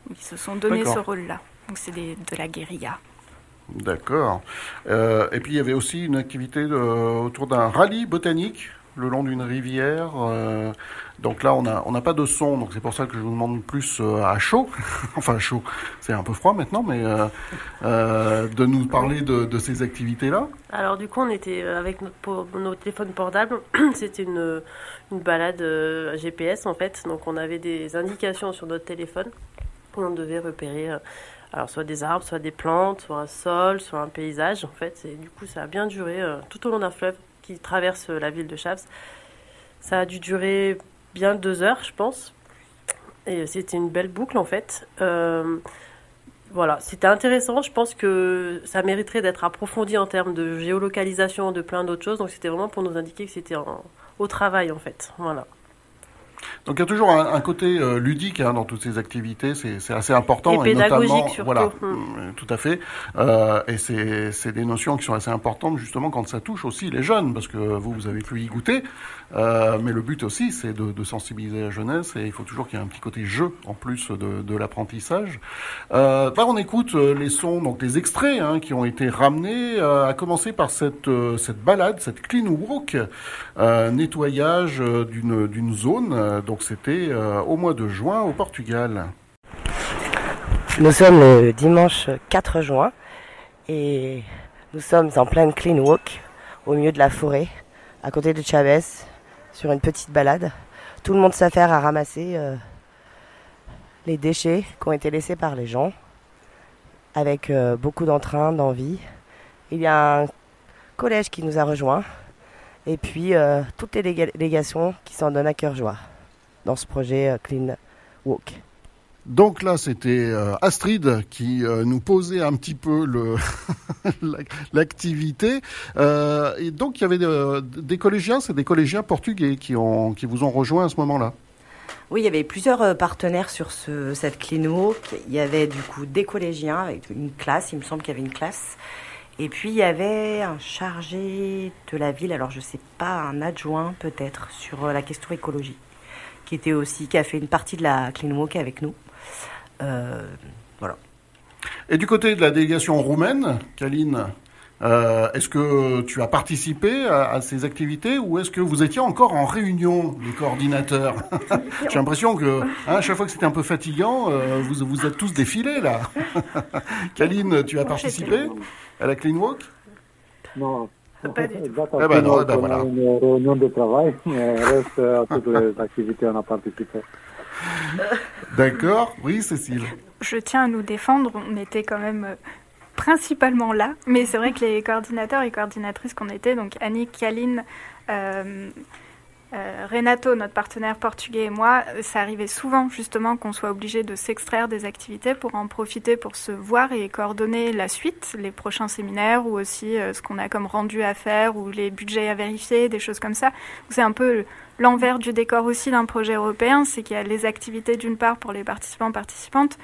Donc, ils se sont donné ce rôle-là. Donc c'est de la guérilla. D'accord. Euh, et puis il y avait aussi une activité de- autour d'un rallye botanique le long d'une rivière. euh, donc là, on n'a on pas de son, donc c'est pour ça que je vous demande plus euh, à chaud, enfin chaud, c'est un peu froid maintenant, mais euh, de nous parler de, ces activités-là. Alors du coup, on était avec nos téléphones portables. C'était une, une balade GPS en fait. Donc on avait des indications sur notre téléphone. On devait repérer alors soit des arbres, soit des plantes, soit un sol, soit un paysage en fait. Et du coup, ça a bien duré tout au long d'un fleuve qui traverse la ville de Chaves. Ça a dû durer bien deux heures, je pense. Et c'était une belle boucle en fait. Euh, voilà, c'était intéressant. Je pense que ça mériterait d'être approfondi en termes de géolocalisation, de plein d'autres choses. Donc c'était vraiment pour nous indiquer que c'était au travail en fait. Voilà. Donc il y a toujours un, un côté euh, ludique hein, dans toutes ces activités, c'est assez important. Et notamment, surtout. Voilà, Mm. euh, tout à fait. Euh, et c'est c'est des notions qui sont assez importantes justement quand ça touche aussi les jeunes, parce que vous, vous avez pu y goûter. Euh, mais le but aussi, c'est de, sensibiliser la jeunesse et il faut toujours qu'il y ait un petit côté jeu en plus de, l'apprentissage. Euh, on écoute euh, les sons, donc les extraits hein, qui ont été ramenés, à commencer par cette, cette balade, cette clean walk, nettoyage d'une zone. Donc c'était au mois de juin au Portugal. Nous sommes le dimanche 4 juin et nous sommes en pleine clean walk au milieu de la forêt, à côté de Chavez, sur une petite balade. Tout le monde s'affaire à ramasser euh, les déchets qui ont été laissés par les gens, avec euh, beaucoup d'entrain, d'envie. Il y a un collège qui nous a rejoints et puis euh, toutes les délégations qui s'en donnent à cœur joie dans ce projet Clean Walk. Donc là, c'était euh, Astrid qui euh, nous posait un petit peu l'activité. Euh, et donc, il y avait de- des collégiens, c'est des collégiens portugais qui, ont, qui vous ont rejoint à ce moment-là. Oui, il y avait plusieurs partenaires sur ce, cette walk. Il y avait du coup des collégiens avec une classe, il me semble qu'il y avait une classe. Et puis il y avait un chargé de la ville, alors je sais pas, un adjoint peut-être sur la question écologie, qui était aussi, qui a fait une partie de la walk avec nous. Euh, voilà. Et du côté de la délégation roumaine, Kaline, euh, est-ce que tu as participé à, ces activités ou est-ce que vous étiez encore en réunion, les coordinateurs J'ai l'impression que hein, à chaque fois que c'était un peu fatigant, euh, vous, vous êtes tous défilés là. Kaline, tu as participé à la Clean Walk? Non. Pas du tout. Eh ben non, eh ben voilà. Une réunion de travail, mais reste à toutes les activités on a participé. D'accord, oui Cécile. Je tiens à nous défendre, on était quand même euh, principalement là, mais c'est vrai que les coordinateurs et coordinatrices qu'on était, donc Annick, Kaline, euh, euh, Renato, notre partenaire portugais et moi, ça arrivait souvent justement qu'on soit obligé de s'extraire des activités pour en profiter pour se voir et coordonner la suite, les prochains séminaires ou aussi euh, ce qu'on a comme rendu à faire ou les budgets à vérifier, des choses comme ça. C'est un peu l'envers du décor aussi d'un projet européen, c'est qu'il y a les activités d'une part pour les participants participantes,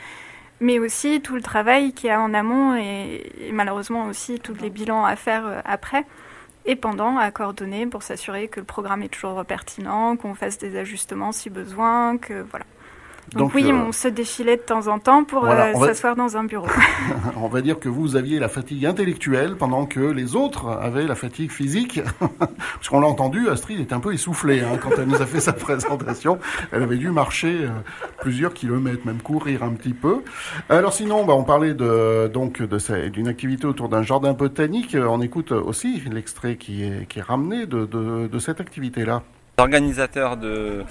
mais aussi tout le travail qu'il y a en amont et, malheureusement aussi tous les bilans à faire euh, après et pendant à coordonner pour s'assurer que le programme est toujours pertinent, qu'on fasse des ajustements si besoin, que voilà. Donc, oui, euh, on se défilait de temps en temps pour euh, s'asseoir dans un bureau. on va dire que vous aviez la fatigue intellectuelle pendant que les autres avaient la fatigue physique. Parce qu'on l'a entendu, Astrid était un peu essoufflée hein, quand elle nous a fait sa présentation. Elle avait dû marcher euh, plusieurs kilomètres, même courir un petit peu. Alors sinon, bah, on parlait de, donc d'une activité autour d'un jardin botanique. On écoute aussi l'extrait qui est, qui est ramené de, de, de cette activité-là. L'organisateur de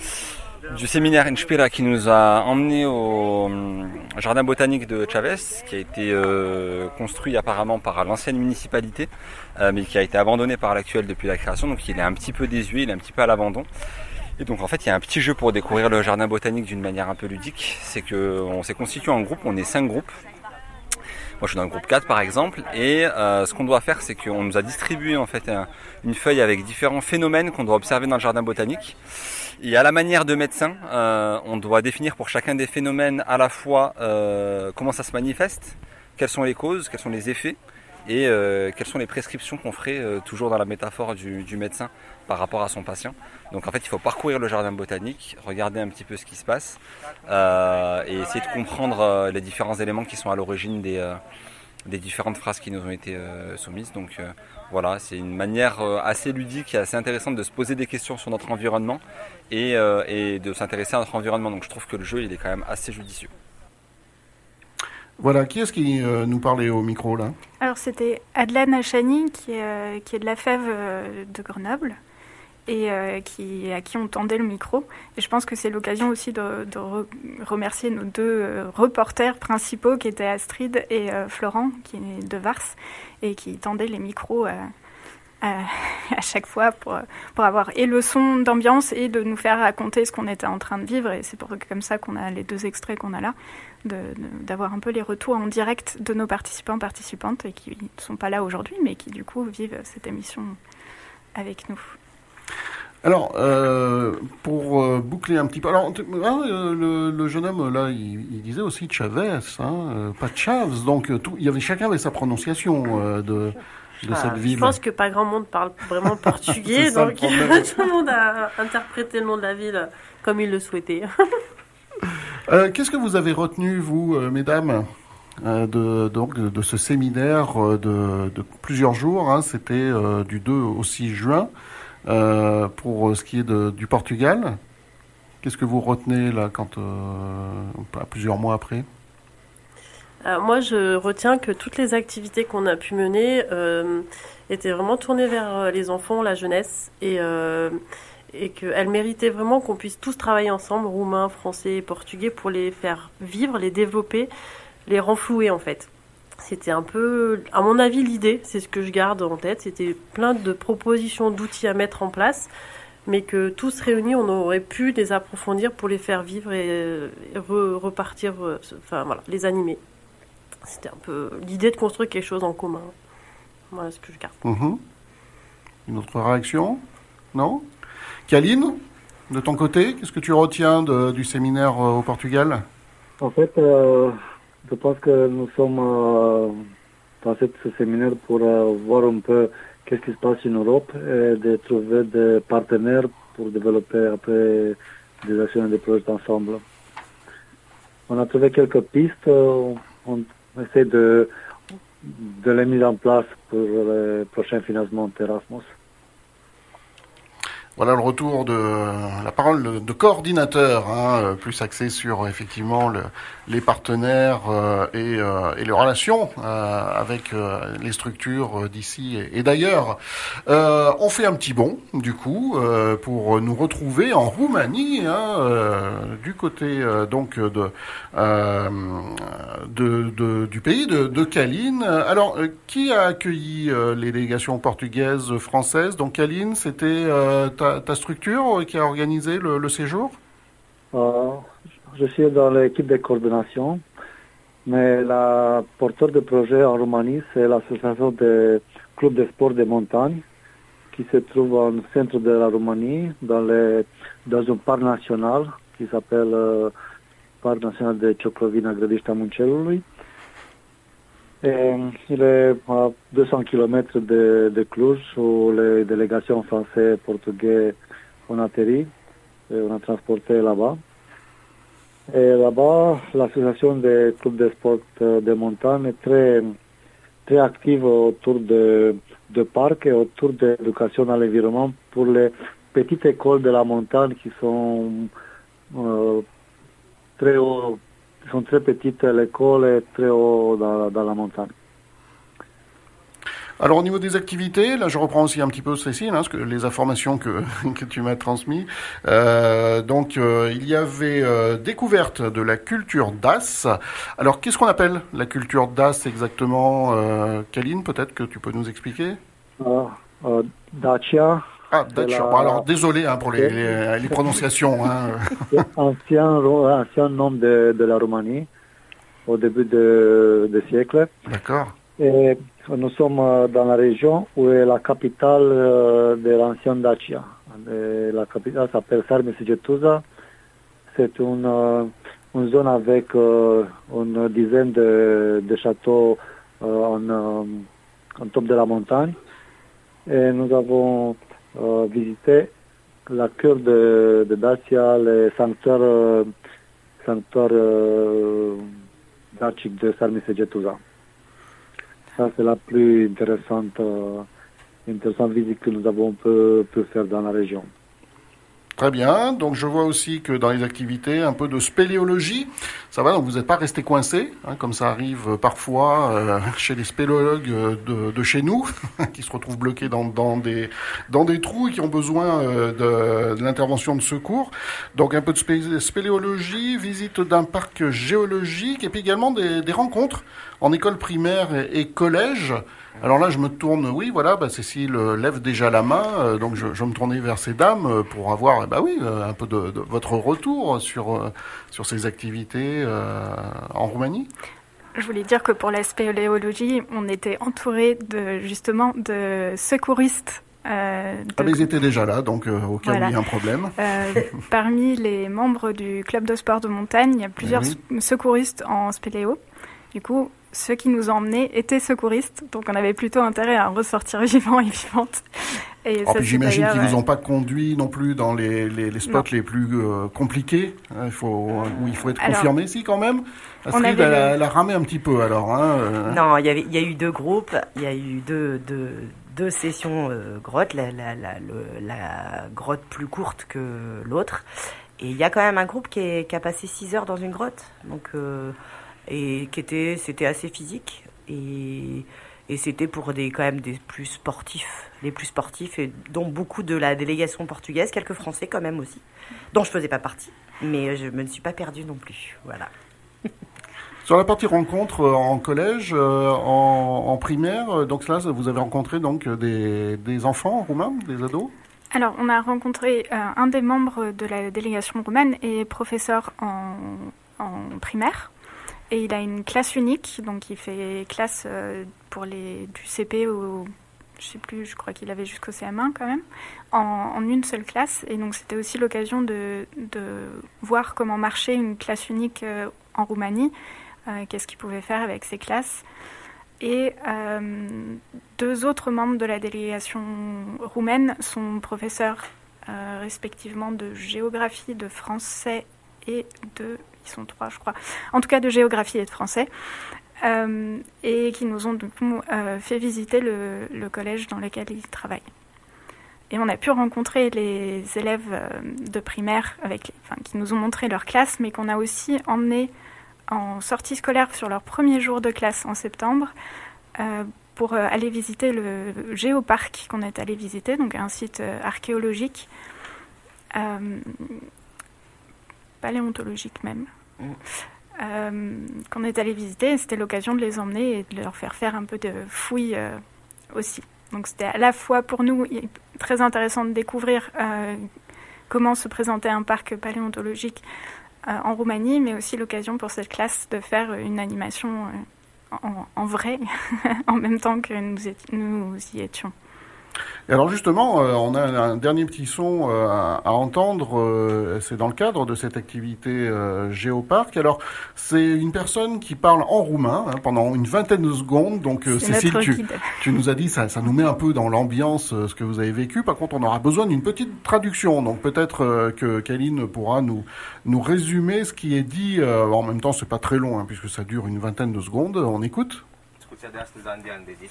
du séminaire Inspira qui nous a emmenés au euh, jardin botanique de Chavez, qui a été euh, construit apparemment par l'ancienne municipalité, euh, mais qui a été abandonné par l'actuel depuis la création, donc il est un petit peu désuet, il est un petit peu à l'abandon. Et donc en fait il y a un petit jeu pour découvrir le jardin botanique d'une manière un peu ludique, c'est qu'on s'est constitué en groupe, on est cinq groupes. Moi je suis dans le groupe 4 par exemple, et ce qu'on doit faire c'est qu'on nous a distribué en fait une feuille avec différents phénomènes qu'on doit observer dans le jardin botanique. Et à la manière de médecin, euh, on doit définir pour chacun des phénomènes à la fois euh, comment ça se manifeste, quelles sont les causes, quels sont les effets et euh, quelles sont les prescriptions qu'on ferait toujours dans la métaphore du, médecin par rapport à son patient. Donc en fait il faut parcourir le jardin botanique, regarder un petit peu ce qui se passe et essayer de comprendre les différents éléments qui sont à l'origine des, différentes phrases qui nous ont été soumises. Voilà, c'est une manière euh, assez ludique et assez intéressante de se poser des questions sur notre environnement euh, et, de s'intéresser à notre environnement. Donc je trouve que le jeu, il est quand même assez judicieux. Voilà, qui est-ce qui euh, nous parlait au micro là? Alors c'était Adelaine Achani qui est, qui est de la Fève de Grenoble et qui, à qui on tendait le micro. Et je pense que c'est l'occasion aussi de, remercier nos deux reporters principaux qui étaient Astrid et Florent, qui est de Vars, et qui tendaient les micros euh, à, chaque fois pour, avoir et le son d'ambiance et de nous faire raconter ce qu'on était en train de vivre. Et c'est comme ça qu'on a les deux extraits qu'on a là, d'avoir un peu les retours en direct de nos participants, participantes, et qui ne sont pas là aujourd'hui, mais qui du coup vivent cette émission avec nous. Alors, euh, pour euh, boucler un petit peu, alors hein, le, jeune homme là, il, disait aussi Chavez, hein, pas Chavez, donc tout, il y avait chacun avait sa prononciation de, de cette ville. Je pense que pas grand monde parle vraiment portugais, donc tout le monde a interprété le nom de la ville comme il le souhaitait. Qu'est-ce que vous avez retenu, vous, mesdames de, donc, de, ce séminaire de, de plusieurs jours, hein, c'était du 2 au 6 juin. Euh, pour ce qui est du Portugal, qu'est-ce que vous retenez là quand euh, plusieurs mois après? Euh, Moi, je retiens que toutes les activités qu'on a pu mener étaient vraiment tournées vers les enfants, la jeunesse, et, et qu'elles méritaient vraiment qu'on puisse tous travailler ensemble, roumains, français portugais, pour les faire vivre, les développer, les renflouer en fait. C'était un peu, à mon avis, l'idée, c'est ce que je garde en tête. C'était plein de propositions d'outils à mettre en place, mais que tous réunis, on aurait pu les approfondir pour les faire vivre et, repartir, euh, enfin voilà, les animer. C'était un peu l'idée de construire quelque chose en commun. Voilà ce que je garde. Mhm. Une autre réaction? Non? Kaline, de ton côté, qu'est-ce que tu retiens du séminaire euh, au Portugal? En fait, euh, je pense que nous sommes euh, dans ce séminaire pour euh, voir un peu qu'est-ce qui se passe en Europe et de trouver des partenaires pour développer après des actions et des projets ensemble. On a trouvé quelques pistes. On, essaie de, de les mettre en place pour le prochain financement d'Erasmus. Voilà le retour de la parole de coordinateur, hein, plus axé sur effectivement le, les partenaires euh, et, euh, et, les relations euh, avec les structures d'ici et, d'ailleurs. on fait un petit bond du coup pour nous retrouver en Roumanie, hein, du côté donc de, du pays de, de. Alors, qui a accueilli les délégations portugaises, françaises Donc Caline, c'était ta, structure qui a organisé le séjour? Je suis dans l'équipe de coordination, mais la porteur de projet en Roumanie, c'est l'association des clubs de sport de montagne qui se trouve au centre de la Roumanie, dans, un parc national qui s'appelle euh, Parc national de Cioclovina Grădiștea Muncelului. Il est à 200 km de, de Cluj où les délégations françaises et portugais ont atterri et on a transporté là-bas. Là-bas, l'association des clubs de sport euh, de montagne est très, très active autour de, de parcs et autour de l'éducation à l'environnement pour les petites écoles de la montagne qui sont euh, très sont très petites, l'école est très haut dans la montagne. Alors au niveau des activités, là je reprends aussi un petit peu Cécile, hein, ce que, les informations que, que tu m'as transmises. Euh, donc euh, il y avait euh, découverte de la culture DAS. Alors qu'est-ce qu'on appelle la culture DAS exactement euh, Kaline, peut-être que tu peux nous expliquer? Euh, Dacia. Ah, Dacia. Bon, alors désolé hein, pour les, les, les prononciations. Hein. ancien, ancien nom de, de la Roumanie au début de, de siècle. D'accord. Et nous sommes euh, dans la région où est la capitale euh, de l'ancienne Dacia. La capitale s'appelle Sarmisegetuza. C'est une, euh, une, zone avec une dizaine de, châteaux en, en, top de la montagne. Et nous avons visité la cœur de, Dacia, le sanctuaire, sanctuaire dacique de Sarmisegetuza. Ça, c'est la plus intéressante, euh, intéressante visite que nous avons pu faire dans la région. Très bien. Donc je vois aussi que dans les activités, un peu de spéléologie. Ça va, donc vous n'êtes pas resté coincé, hein, comme ça arrive parfois euh, chez les spéléologues de, de, chez nous, qui se retrouvent bloqués dans, dans, des, dans des trous et qui ont besoin euh, de, l'intervention de secours. Donc un peu de spéléologie, visite d'un parc géologique et puis également des, des rencontres en école primaire et collège. Alors là, je me tourne, oui, voilà, bah, Cécile lève déjà la main, euh, donc je, je, me tournais vers ces dames euh, pour avoir, bah oui, euh, un peu de, de votre retour sur, sur ces activités en Roumanie. Je voulais dire que pour la spéléologie, on était entouré de justement de secouristes euh, de... Ah, mais ils étaient déjà là, donc euh, au cas voilà. où il y a un problème. Euh, parmi les membres du club de sport de montagne, il y a plusieurs oui. secouristes en spéléo. Du coup, ceux qui nous ont emmenés étaient secouristes, donc on avait plutôt intérêt à ressortir vivants et vivantes. Et oh, j'imagine qu'ils ne vous ont pas conduit non plus dans les, les, les spots non. les plus euh, compliqués, hein, il faut, où il faut être alors, confirmé, si quand même. Astrid, elle, elle, a ramé un petit peu alors. Hein, euh... Non, il y, avait, il y a eu deux groupes, il y a eu deux, deux, deux sessions euh, grottes, la, la, la, le, la grotte plus courte que l'autre. Et il y a quand même un groupe qui, est, qui a passé 6 heures dans une grotte. Donc euh, et qui était c'était assez physique. Et, et c'était pour des quand même des plus sportifs les plus sportifs et dont beaucoup de la délégation portugaise quelques français quand même aussi dont je faisais pas partie. Mais je me ne suis pas perdue non plus. Voilà. Sur la partie rencontre euh, en collège, euh, en, en, primaire, donc là, vous avez rencontré donc des, des enfants roumains, des ados? Alors, on a rencontré euh, un des membres de la délégation roumaine et professeur en, en primaire. Et il a une classe unique, donc il fait classe euh, pour les du CP au je sais plus, je crois qu'il avait jusqu'au CM1 quand même, en, une seule classe. Et donc c'était aussi l'occasion de, voir comment marchait une classe unique euh, en Roumanie, euh, qu'est-ce qu'il pouvait faire avec ses classes. Et deux autres membres de la délégation roumaine sont professeurs respectivement de géographie, de français et de ils sont trois, je crois. En tout cas, de géographie et de français. et qui nous ont fait visiter le, collège dans lequel ils travaillent. Et on a pu rencontrer les élèves de primaire avec enfin, qui nous ont montré leur classe, mais qu'on a aussi emmené en sortie scolaire sur leur premier jour de classe en septembre pour aller visiter le géoparc qu'on est allé visiter, donc un site archéologique euh, paléontologique même. Euh, qu'on est allé visiter. C'était l'occasion de les emmener et de leur faire faire un peu de fouilles euh, aussi. Donc c'était à la fois pour nous très intéressant de découvrir comment se présentait un parc paléontologique en Roumanie, mais aussi l'occasion pour cette classe de faire une animation en, vrai, en même temps que nous y étions. Et alors justement, euh, on a un dernier petit son euh, à, entendre, euh, c'est dans le cadre de cette activité Géoparc. Alors c'est une personne qui parle en roumain hein, pendant une vingtaine de secondes, donc Cécile, tu, tu, nous as dit, ça, ça nous met un peu dans l'ambiance ce que vous avez vécu, par contre on aura besoin d'une petite traduction, donc peut-être que Kaline pourra nous, nous résumer ce qui est dit, en même temps c'est pas très long, hein, puisque ça dure une vingtaine de secondes, on écoute discuția de astăzi, Andy and Daddy.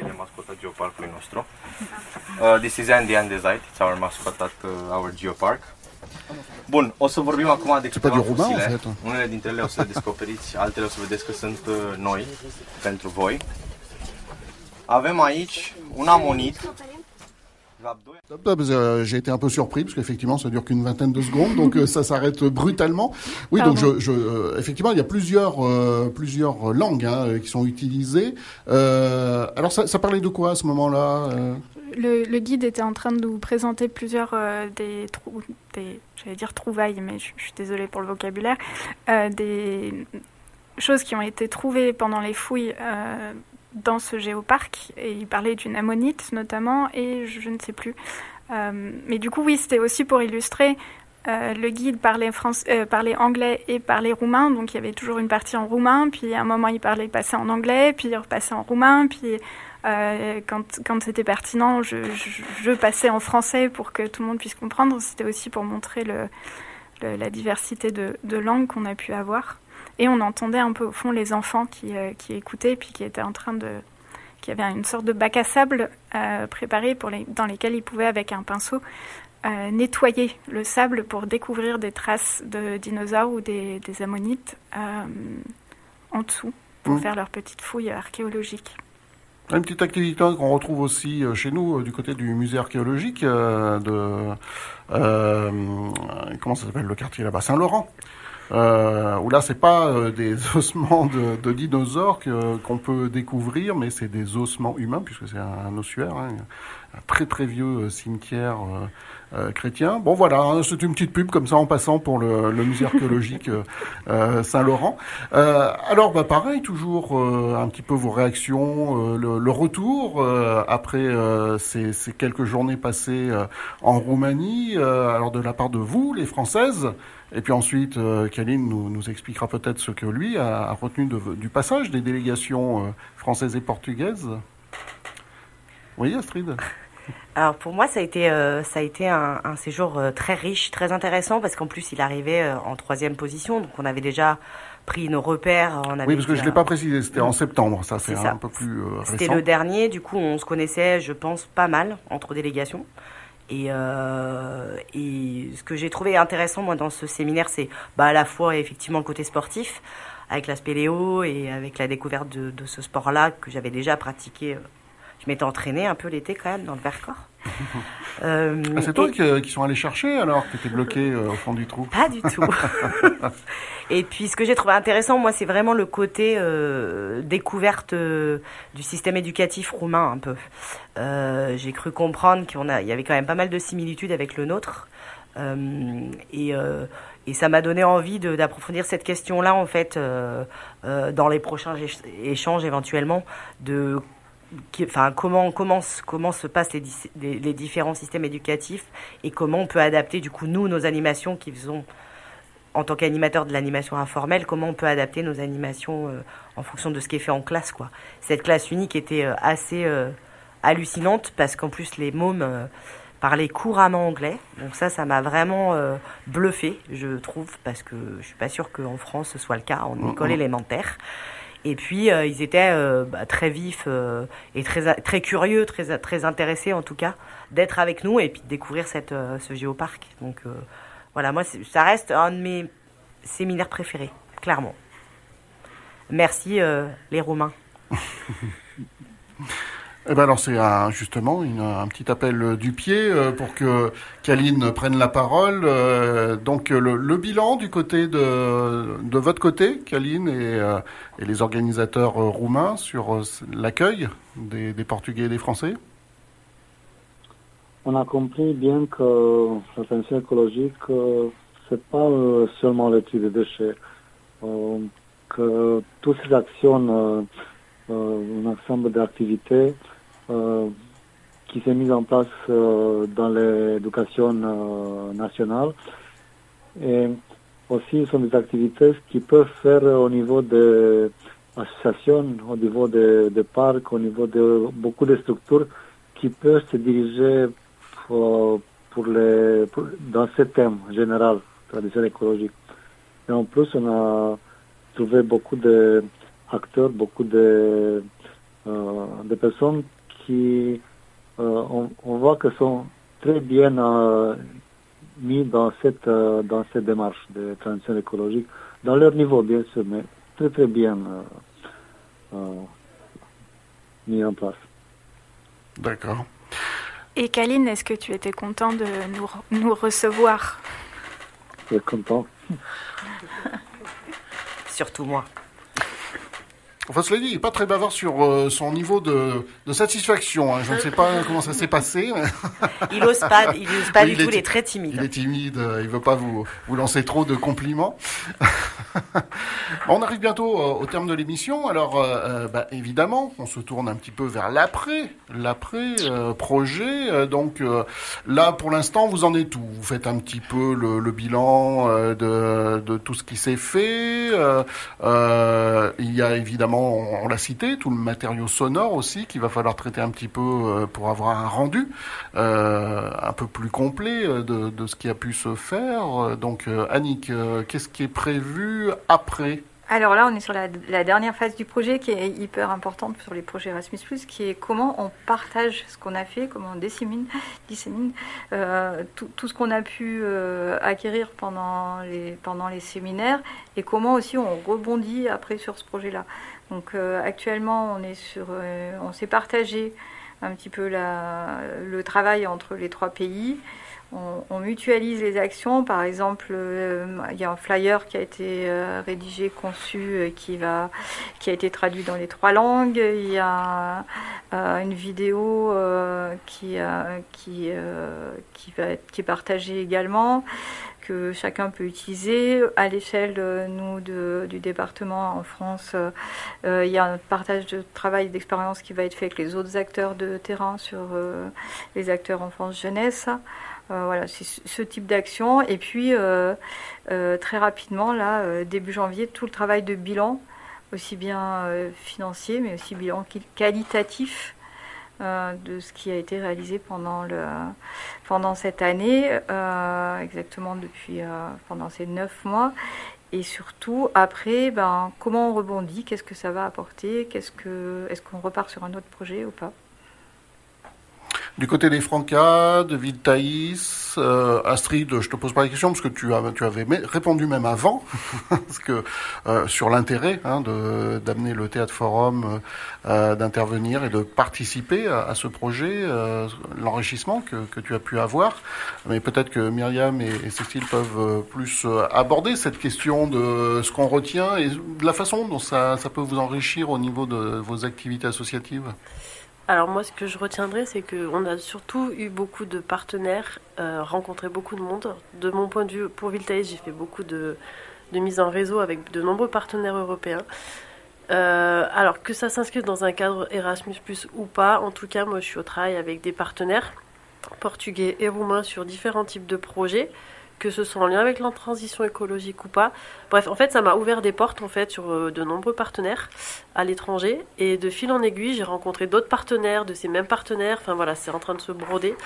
El e mascota geoparcului nostru. Uh, this is Andy and Dezait, it's our mascot at uh, our geopark. Bun, o să vorbim acum de câteva fosile. Unele dintre ele o să le descoperiți, altele o să vedeți că sunt uh, noi pentru voi. Avem aici un amonit Euh, j'ai été un peu surpris parce qu'effectivement ça dure qu'une vingtaine de secondes, donc euh, ça s'arrête brutalement. Oui, donc je, je, euh, effectivement il y a plusieurs plusieurs langues hein, qui sont utilisées. alors ça, ça, parlait de quoi à ce moment-là le, guide était en train de nous présenter plusieurs des, trou des j'allais dire trouvailles, mais je, suis désolée pour le vocabulaire, des choses qui ont été trouvées pendant les fouilles dans ce géoparc et il parlait d'une ammonite notamment et je, ne sais plus. Euh, mais du coup, oui, c'était aussi pour illustrer. Euh, le guide parlait, euh, parlait anglais et parlait roumain, donc il y avait toujours une partie en roumain, puis à un moment il parlait passait en anglais, puis il repassait en roumain, puis quand, quand c'était pertinent, je, passais en français pour que tout le monde puisse comprendre. C'était aussi pour montrer la diversité de langues qu'on a pu avoir. Et on entendait un peu au fond les enfants qui, euh, qui écoutaient, puis qui étaient en train de, qui avaient une sorte de bac à sable euh, préparé pour les, dans lesquels ils pouvaient avec un pinceau euh, nettoyer le sable pour découvrir des traces de dinosaures ou des, des ammonites en dessous pour mmh. faire leur petite fouille archéologique. Une petite activité qu'on retrouve aussi chez nous du côté du musée archéologique de comment ça s'appelle le quartier là-bas Saint-Laurent euh, où là c'est pas euh, des ossements de, de dinosaures qu'on peut découvrir, mais c'est des ossements humains puisque c'est un, ossuaire, hein, un très très vieux euh, cimetière euh, euh, chrétien. Bon voilà, hein, c'est une petite pub comme ça en passant pour le, le musée archéologique Saint-Laurent. alors bah pareil, toujours un petit peu vos réactions, le, le, retour après ces, ces, quelques journées passées en Roumanie, alors de la part de vous, les Françaises. Et puis ensuite, euh, Kaline nous, nous expliquera peut-être ce que lui a, retenu du passage des délégations euh, françaises et portugaises. Oui, Astrid? Alors pour moi, ça a été, euh, ça a été un, séjour très riche, très intéressant, parce qu'en plus, il arrivait en troisième position, donc on avait déjà pris nos repères. On oui, parce que je ne l'ai pas précisé, c'était en septembre, ça c'est un peu plus récent. C'était le dernier, du coup on se connaissait, je pense, pas mal entre délégations. Et, euh, et, ce que j'ai trouvé intéressant moi dans ce séminaire, c'est bah, à la fois effectivement le côté sportif, avec la spéléo et avec la découverte de, de ce sport-là que j'avais déjà pratiqué. Euh, je m'étais entraînée un peu l'été quand même dans le Vercors. Euh, ah, c'est toi qui, sont allés chercher alors que tu étais bloqué euh, au fond du trou Pas du tout. et puis ce que j'ai trouvé intéressant, moi, c'est vraiment le côté euh, découverte du système éducatif roumain un peu. j'ai cru comprendre qu'il y avait quand même pas mal de similitudes avec le nôtre. et, et ça m'a donné envie d'approfondir cette question-là, en fait, dans les prochains échanges éventuellement, de enfin, comment, comment, comment se passent les, les, différents systèmes éducatifs et comment on peut adapter, du coup, nous, nos animations qui faisons, en tant qu'animateur de l'animation informelle, comment on peut adapter nos animations euh, en fonction de ce qui est fait en classe, quoi. Cette classe unique était euh, assez euh, hallucinante parce qu'en plus, les mômes parlaient couramment anglais. Donc ça, ça m'a vraiment bluffé, je trouve, parce que je suis pas sûre qu'en France ce soit le cas en école élémentaire. Et puis, euh, ils étaient euh, bah, très vifs euh, et très, très curieux, très, très intéressés en tout cas, d'être avec nous et puis de découvrir cette, ce géoparc. Donc voilà, moi, ça reste un de mes séminaires préférés, clairement. Merci les Romains. Eh ben alors c'est justement un petit appel du pied euh, pour que Kaline prenne la parole. Euh, donc le, bilan du côté de, votre côté, Kaline et, euh, les organisateurs roumains sur l'accueil des, Portugais et des Français? On a compris bien que la transition écologique c'est pas seulement le tri des déchets, que toutes ces actions, un ensemble d'activités euh, qui s'est mise en place euh, dans l'éducation euh, nationale. Et aussi, ce sont des activités qui peuvent faire au niveau des associations, au niveau des, parcs, au niveau de beaucoup de structures qui peuvent se diriger pour, les, dans ce thème général, tradition écologique. Et en plus, on a trouvé beaucoup d'acteurs, beaucoup de, de personnes qui, euh, on, voit que sont très bien euh, mis dans cette, euh, dans cette démarche de transition écologique, dans leur niveau bien sûr, mais très très bien mis en place. D'accord. Et Kaline, est-ce que tu étais content de nous, nous recevoir? Je suis content. Surtout moi. Enfin, cela dit, il n'est pas très bavard sur euh, son niveau de, satisfaction. Hein. Je ne sais pas comment ça s'est passé. il n'ose pas, il ose pas du tout, il est très timide. Il est timide, euh, il ne veut pas vous, vous lancer trop de compliments. on arrive bientôt euh, au terme de l'émission. Alors, bah, évidemment, on se tourne un petit peu vers l'après, l'après-projet. donc là, pour l'instant, vous en êtes où? Vous faites un petit peu le, bilan de, de, tout ce qui s'est fait. il y a évidemment on, l'a cité, tout le matériau sonore aussi qu'il va falloir traiter un petit peu euh, pour avoir un rendu euh, un peu plus complet euh, de, ce qui a pu se faire. Donc Annick, qu'est-ce qui est prévu après? Alors là, on est sur la, dernière phase du projet qui est hyper importante sur les projets Erasmus+, qui est comment on partage ce qu'on a fait, comment on dissémine, tout, ce qu'on a pu acquérir pendant les séminaires et comment aussi on rebondit après sur ce projet-là. Donc euh, actuellement, on est sur, euh, on s'est partagé un petit peu le travail entre les trois pays. On, mutualise les actions. Par exemple, euh, il y a un flyer qui a été rédigé, conçu, qui va, qui a été traduit dans les trois langues. Il y a une vidéo qui, qui, qui va être, qui est partagée également que chacun peut utiliser. À l'échelle, nous, du département en France, euh, il y a un partage de travail d'expérience qui va être fait avec les autres acteurs de terrain sur euh, les acteurs enfance-jeunesse. Euh, voilà, c'est ce type d'action. Et puis, très rapidement, là, début janvier, tout le travail de bilan, aussi bien financier, mais aussi bilan qualitatif euh, de ce qui a été réalisé pendant, pendant cette année, euh, exactement depuis euh, pendant ces neuf mois. Et surtout, après, ben, comment on rebondit, qu'est-ce que ça va apporter, qu'est-ce que, est-ce qu'on repart sur un autre projet ou pas du côté des Francas, de Viltaïs, euh, Astrid, je te pose pas la question parce que tu, as, tu avais répondu même avant, parce que euh, sur l'intérêt hein, d'amener le théâtre forum, euh, d'intervenir et de participer à, ce projet, l'enrichissement que, que, tu as pu avoir. Mais peut-être que Myriam et, Cécile peuvent plus aborder cette question de ce qu'on retient et de la façon dont ça, ça peut vous enrichir au niveau de vos activités associatives. Alors moi, ce que je retiendrai, c'est qu'on a surtout eu beaucoup de partenaires, euh, rencontré beaucoup de monde. De mon point de vue, pour Viltaïs, j'ai fait beaucoup de, mise en réseau avec de nombreux partenaires européens. Euh, alors que ça s'inscrive dans un cadre Erasmus ou pas, en tout cas, moi je suis au travail avec des partenaires portugais et roumains sur différents types de projets que ce soit en lien avec la transition écologique ou pas. Bref, en fait, ça m'a ouvert des portes en fait sur euh, de nombreux partenaires à l'étranger et de fil en aiguille, j'ai rencontré d'autres partenaires, de ces mêmes partenaires. Enfin voilà, c'est en train de se broder.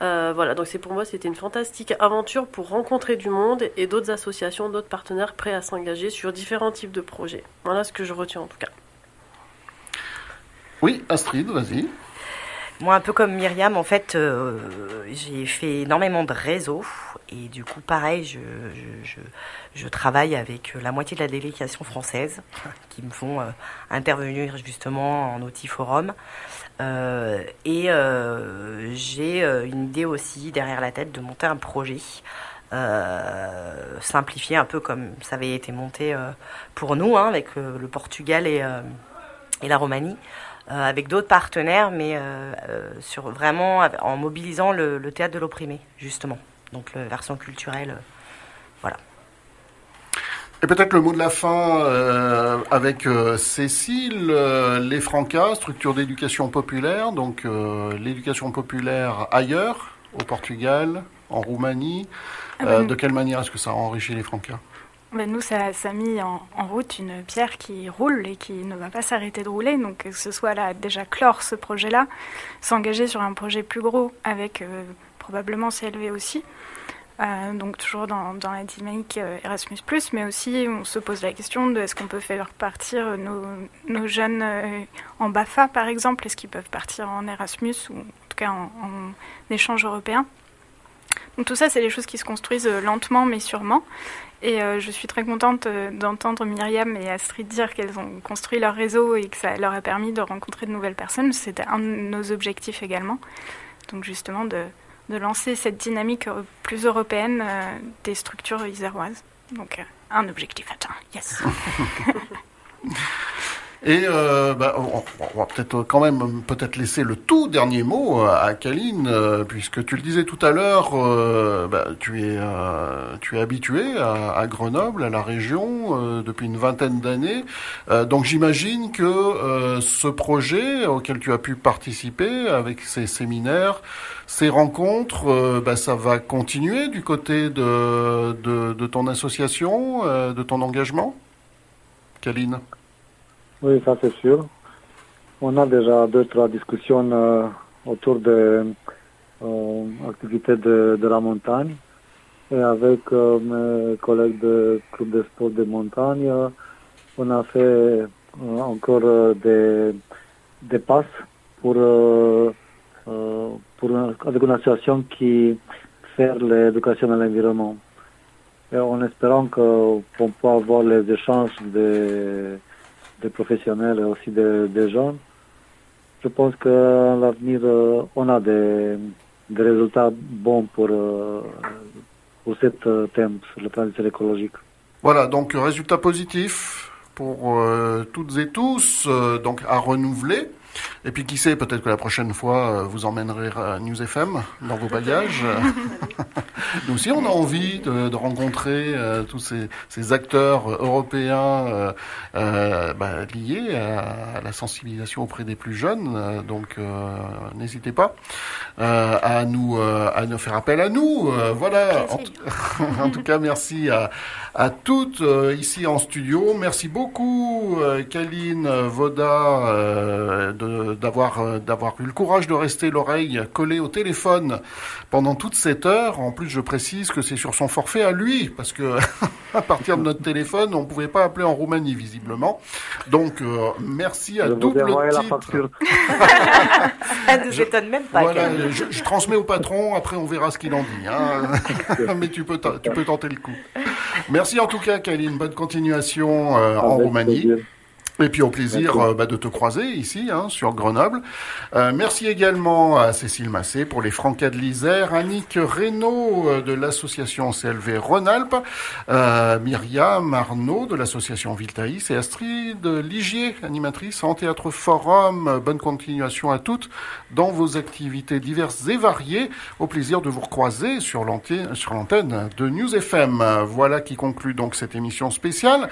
voilà, donc c'est pour moi c'était une fantastique aventure pour rencontrer du monde et d'autres associations, d'autres partenaires prêts à s'engager sur différents types de projets. Voilà ce que je retiens en tout cas. Oui, Astrid, vas-y. Moi, un peu comme Myriam, en fait, euh, j'ai fait énormément de réseaux. Et du coup, pareil, je, je, je, travaille avec la moitié de la délégation française qui me font euh, intervenir justement en outil forum. Euh, et j'ai une idée aussi derrière la tête de monter un projet. simplifié un peu comme ça avait été monté pour nous hein, avec le Portugal et, et la Roumanie. Euh, avec d'autres partenaires, mais euh, euh, sur vraiment en mobilisant le, théâtre de l'opprimé, justement. Donc la version culturelle, voilà. Et peut-être le mot de la fin avec Cécile, les Francas, structure d'éducation populaire, donc l'éducation populaire ailleurs, au Portugal, en Roumanie. Ah ben, de quelle manière est-ce que ça a enrichi les Francas? Ben nous, ça, a mis en, route une pierre qui roule et qui ne va pas s'arrêter de rouler. Donc, que ce soit là, déjà clore ce projet-là, s'engager sur un projet plus gros avec euh, probablement CLV aussi. Euh, donc, toujours dans, la dynamique euh, Erasmus, mais aussi on se pose la question de est-ce qu'on peut faire partir nos, jeunes en BAFA, par exemple Est-ce qu'ils peuvent partir en Erasmus ou en tout cas en échange européen tout ça, c'est des choses qui se construisent lentement mais sûrement. Et euh, je suis très contente euh, d'entendre Myriam et Astrid dire qu'elles ont construit leur réseau et que ça leur a permis de rencontrer de nouvelles personnes. C'était un de nos objectifs également. Donc justement de, lancer cette dynamique plus européenne euh, des structures iséroises. Donc un objectif atteint. Yes. Et euh, bah, on, va peut-être quand même peut-être laisser le tout dernier mot euh, à Kaline, euh, puisque tu le disais tout à l'heure, bah, tu es tu es habitué à, Grenoble, à la région depuis une vingtaine d'années. donc j'imagine que ce projet auquel tu as pu participer avec ces séminaires, ces rencontres, bah, ça va continuer du côté de, de, de ton association, de ton engagement, Kaline? Oui, ça c'est sûr. On a déjà deux, trois discussions euh, autour de euh, activités de, de, la montagne. Et avec euh, mes collègues du club de sport de montagne, on a fait euh, encore des, des passes pour, pour avec une association qui fait l'éducation à l'environnement. Et en espérant qu'on peut avoir les échanges de des professionnels et aussi des, des jeunes. Je pense qu'à l'avenir, euh, on a des, des, résultats bons pour, euh, pour euh, thème sur le plan écologique. Voilà, donc résultat positif pour toutes et tous, donc à renouveler. Et puis qui sait, peut-être que la prochaine fois, vous emmènerez News FM dans vos bagages. Nous aussi, on a envie de, de rencontrer euh, tous ces, ces, acteurs européens euh, euh, bah, liés à, la sensibilisation auprès des plus jeunes. donc, n'hésitez pas à nous à nous faire appel à nous. voilà. En, en, tout cas, merci à, à toutes ici en studio. Merci beaucoup, Kaline Voda, d'avoir d'avoir eu le courage de rester l'oreille collée au téléphone pendant toute cette heure. En plus, je précise que c'est sur son forfait à lui, parce que à partir de notre téléphone, on ne pouvait pas appeler en Roumanie, visiblement. Donc, euh, merci à double titre. Ça ne nous étonne même pas. Voilà, je, transmets au patron, après on verra ce qu'il en dit. Hein. Mais tu peux, tu peux tenter le coup. Merci en tout cas, Kaline. Bonne continuation euh, en Roumanie. Et puis au plaisir euh, bah, de te croiser ici hein, sur Grenoble. Euh, merci également à Cécile Massé pour les Francas de l'Isère, Annick Reynaud euh, de l'association CLV Rhône-Alpes, euh, Myriam Arnaud de l'association Viltaïs et Astrid Ligier, animatrice en Théâtre Forum. Bonne continuation à toutes dans vos activités diverses et variées. Au plaisir de vous recroiser sur l'antenne de News FM. Voilà qui conclut donc cette émission spéciale.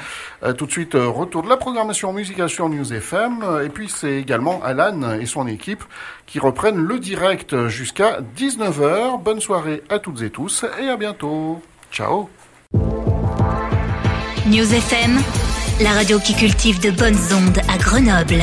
tout de suite, retour de la programmation Musication News FM. Et puis c'est également Alan et son équipe qui reprennent le direct jusqu'à 19h. Bonne soirée à toutes et tous et à bientôt. Ciao. News FM, la radio qui cultive de bonnes ondes à Grenoble.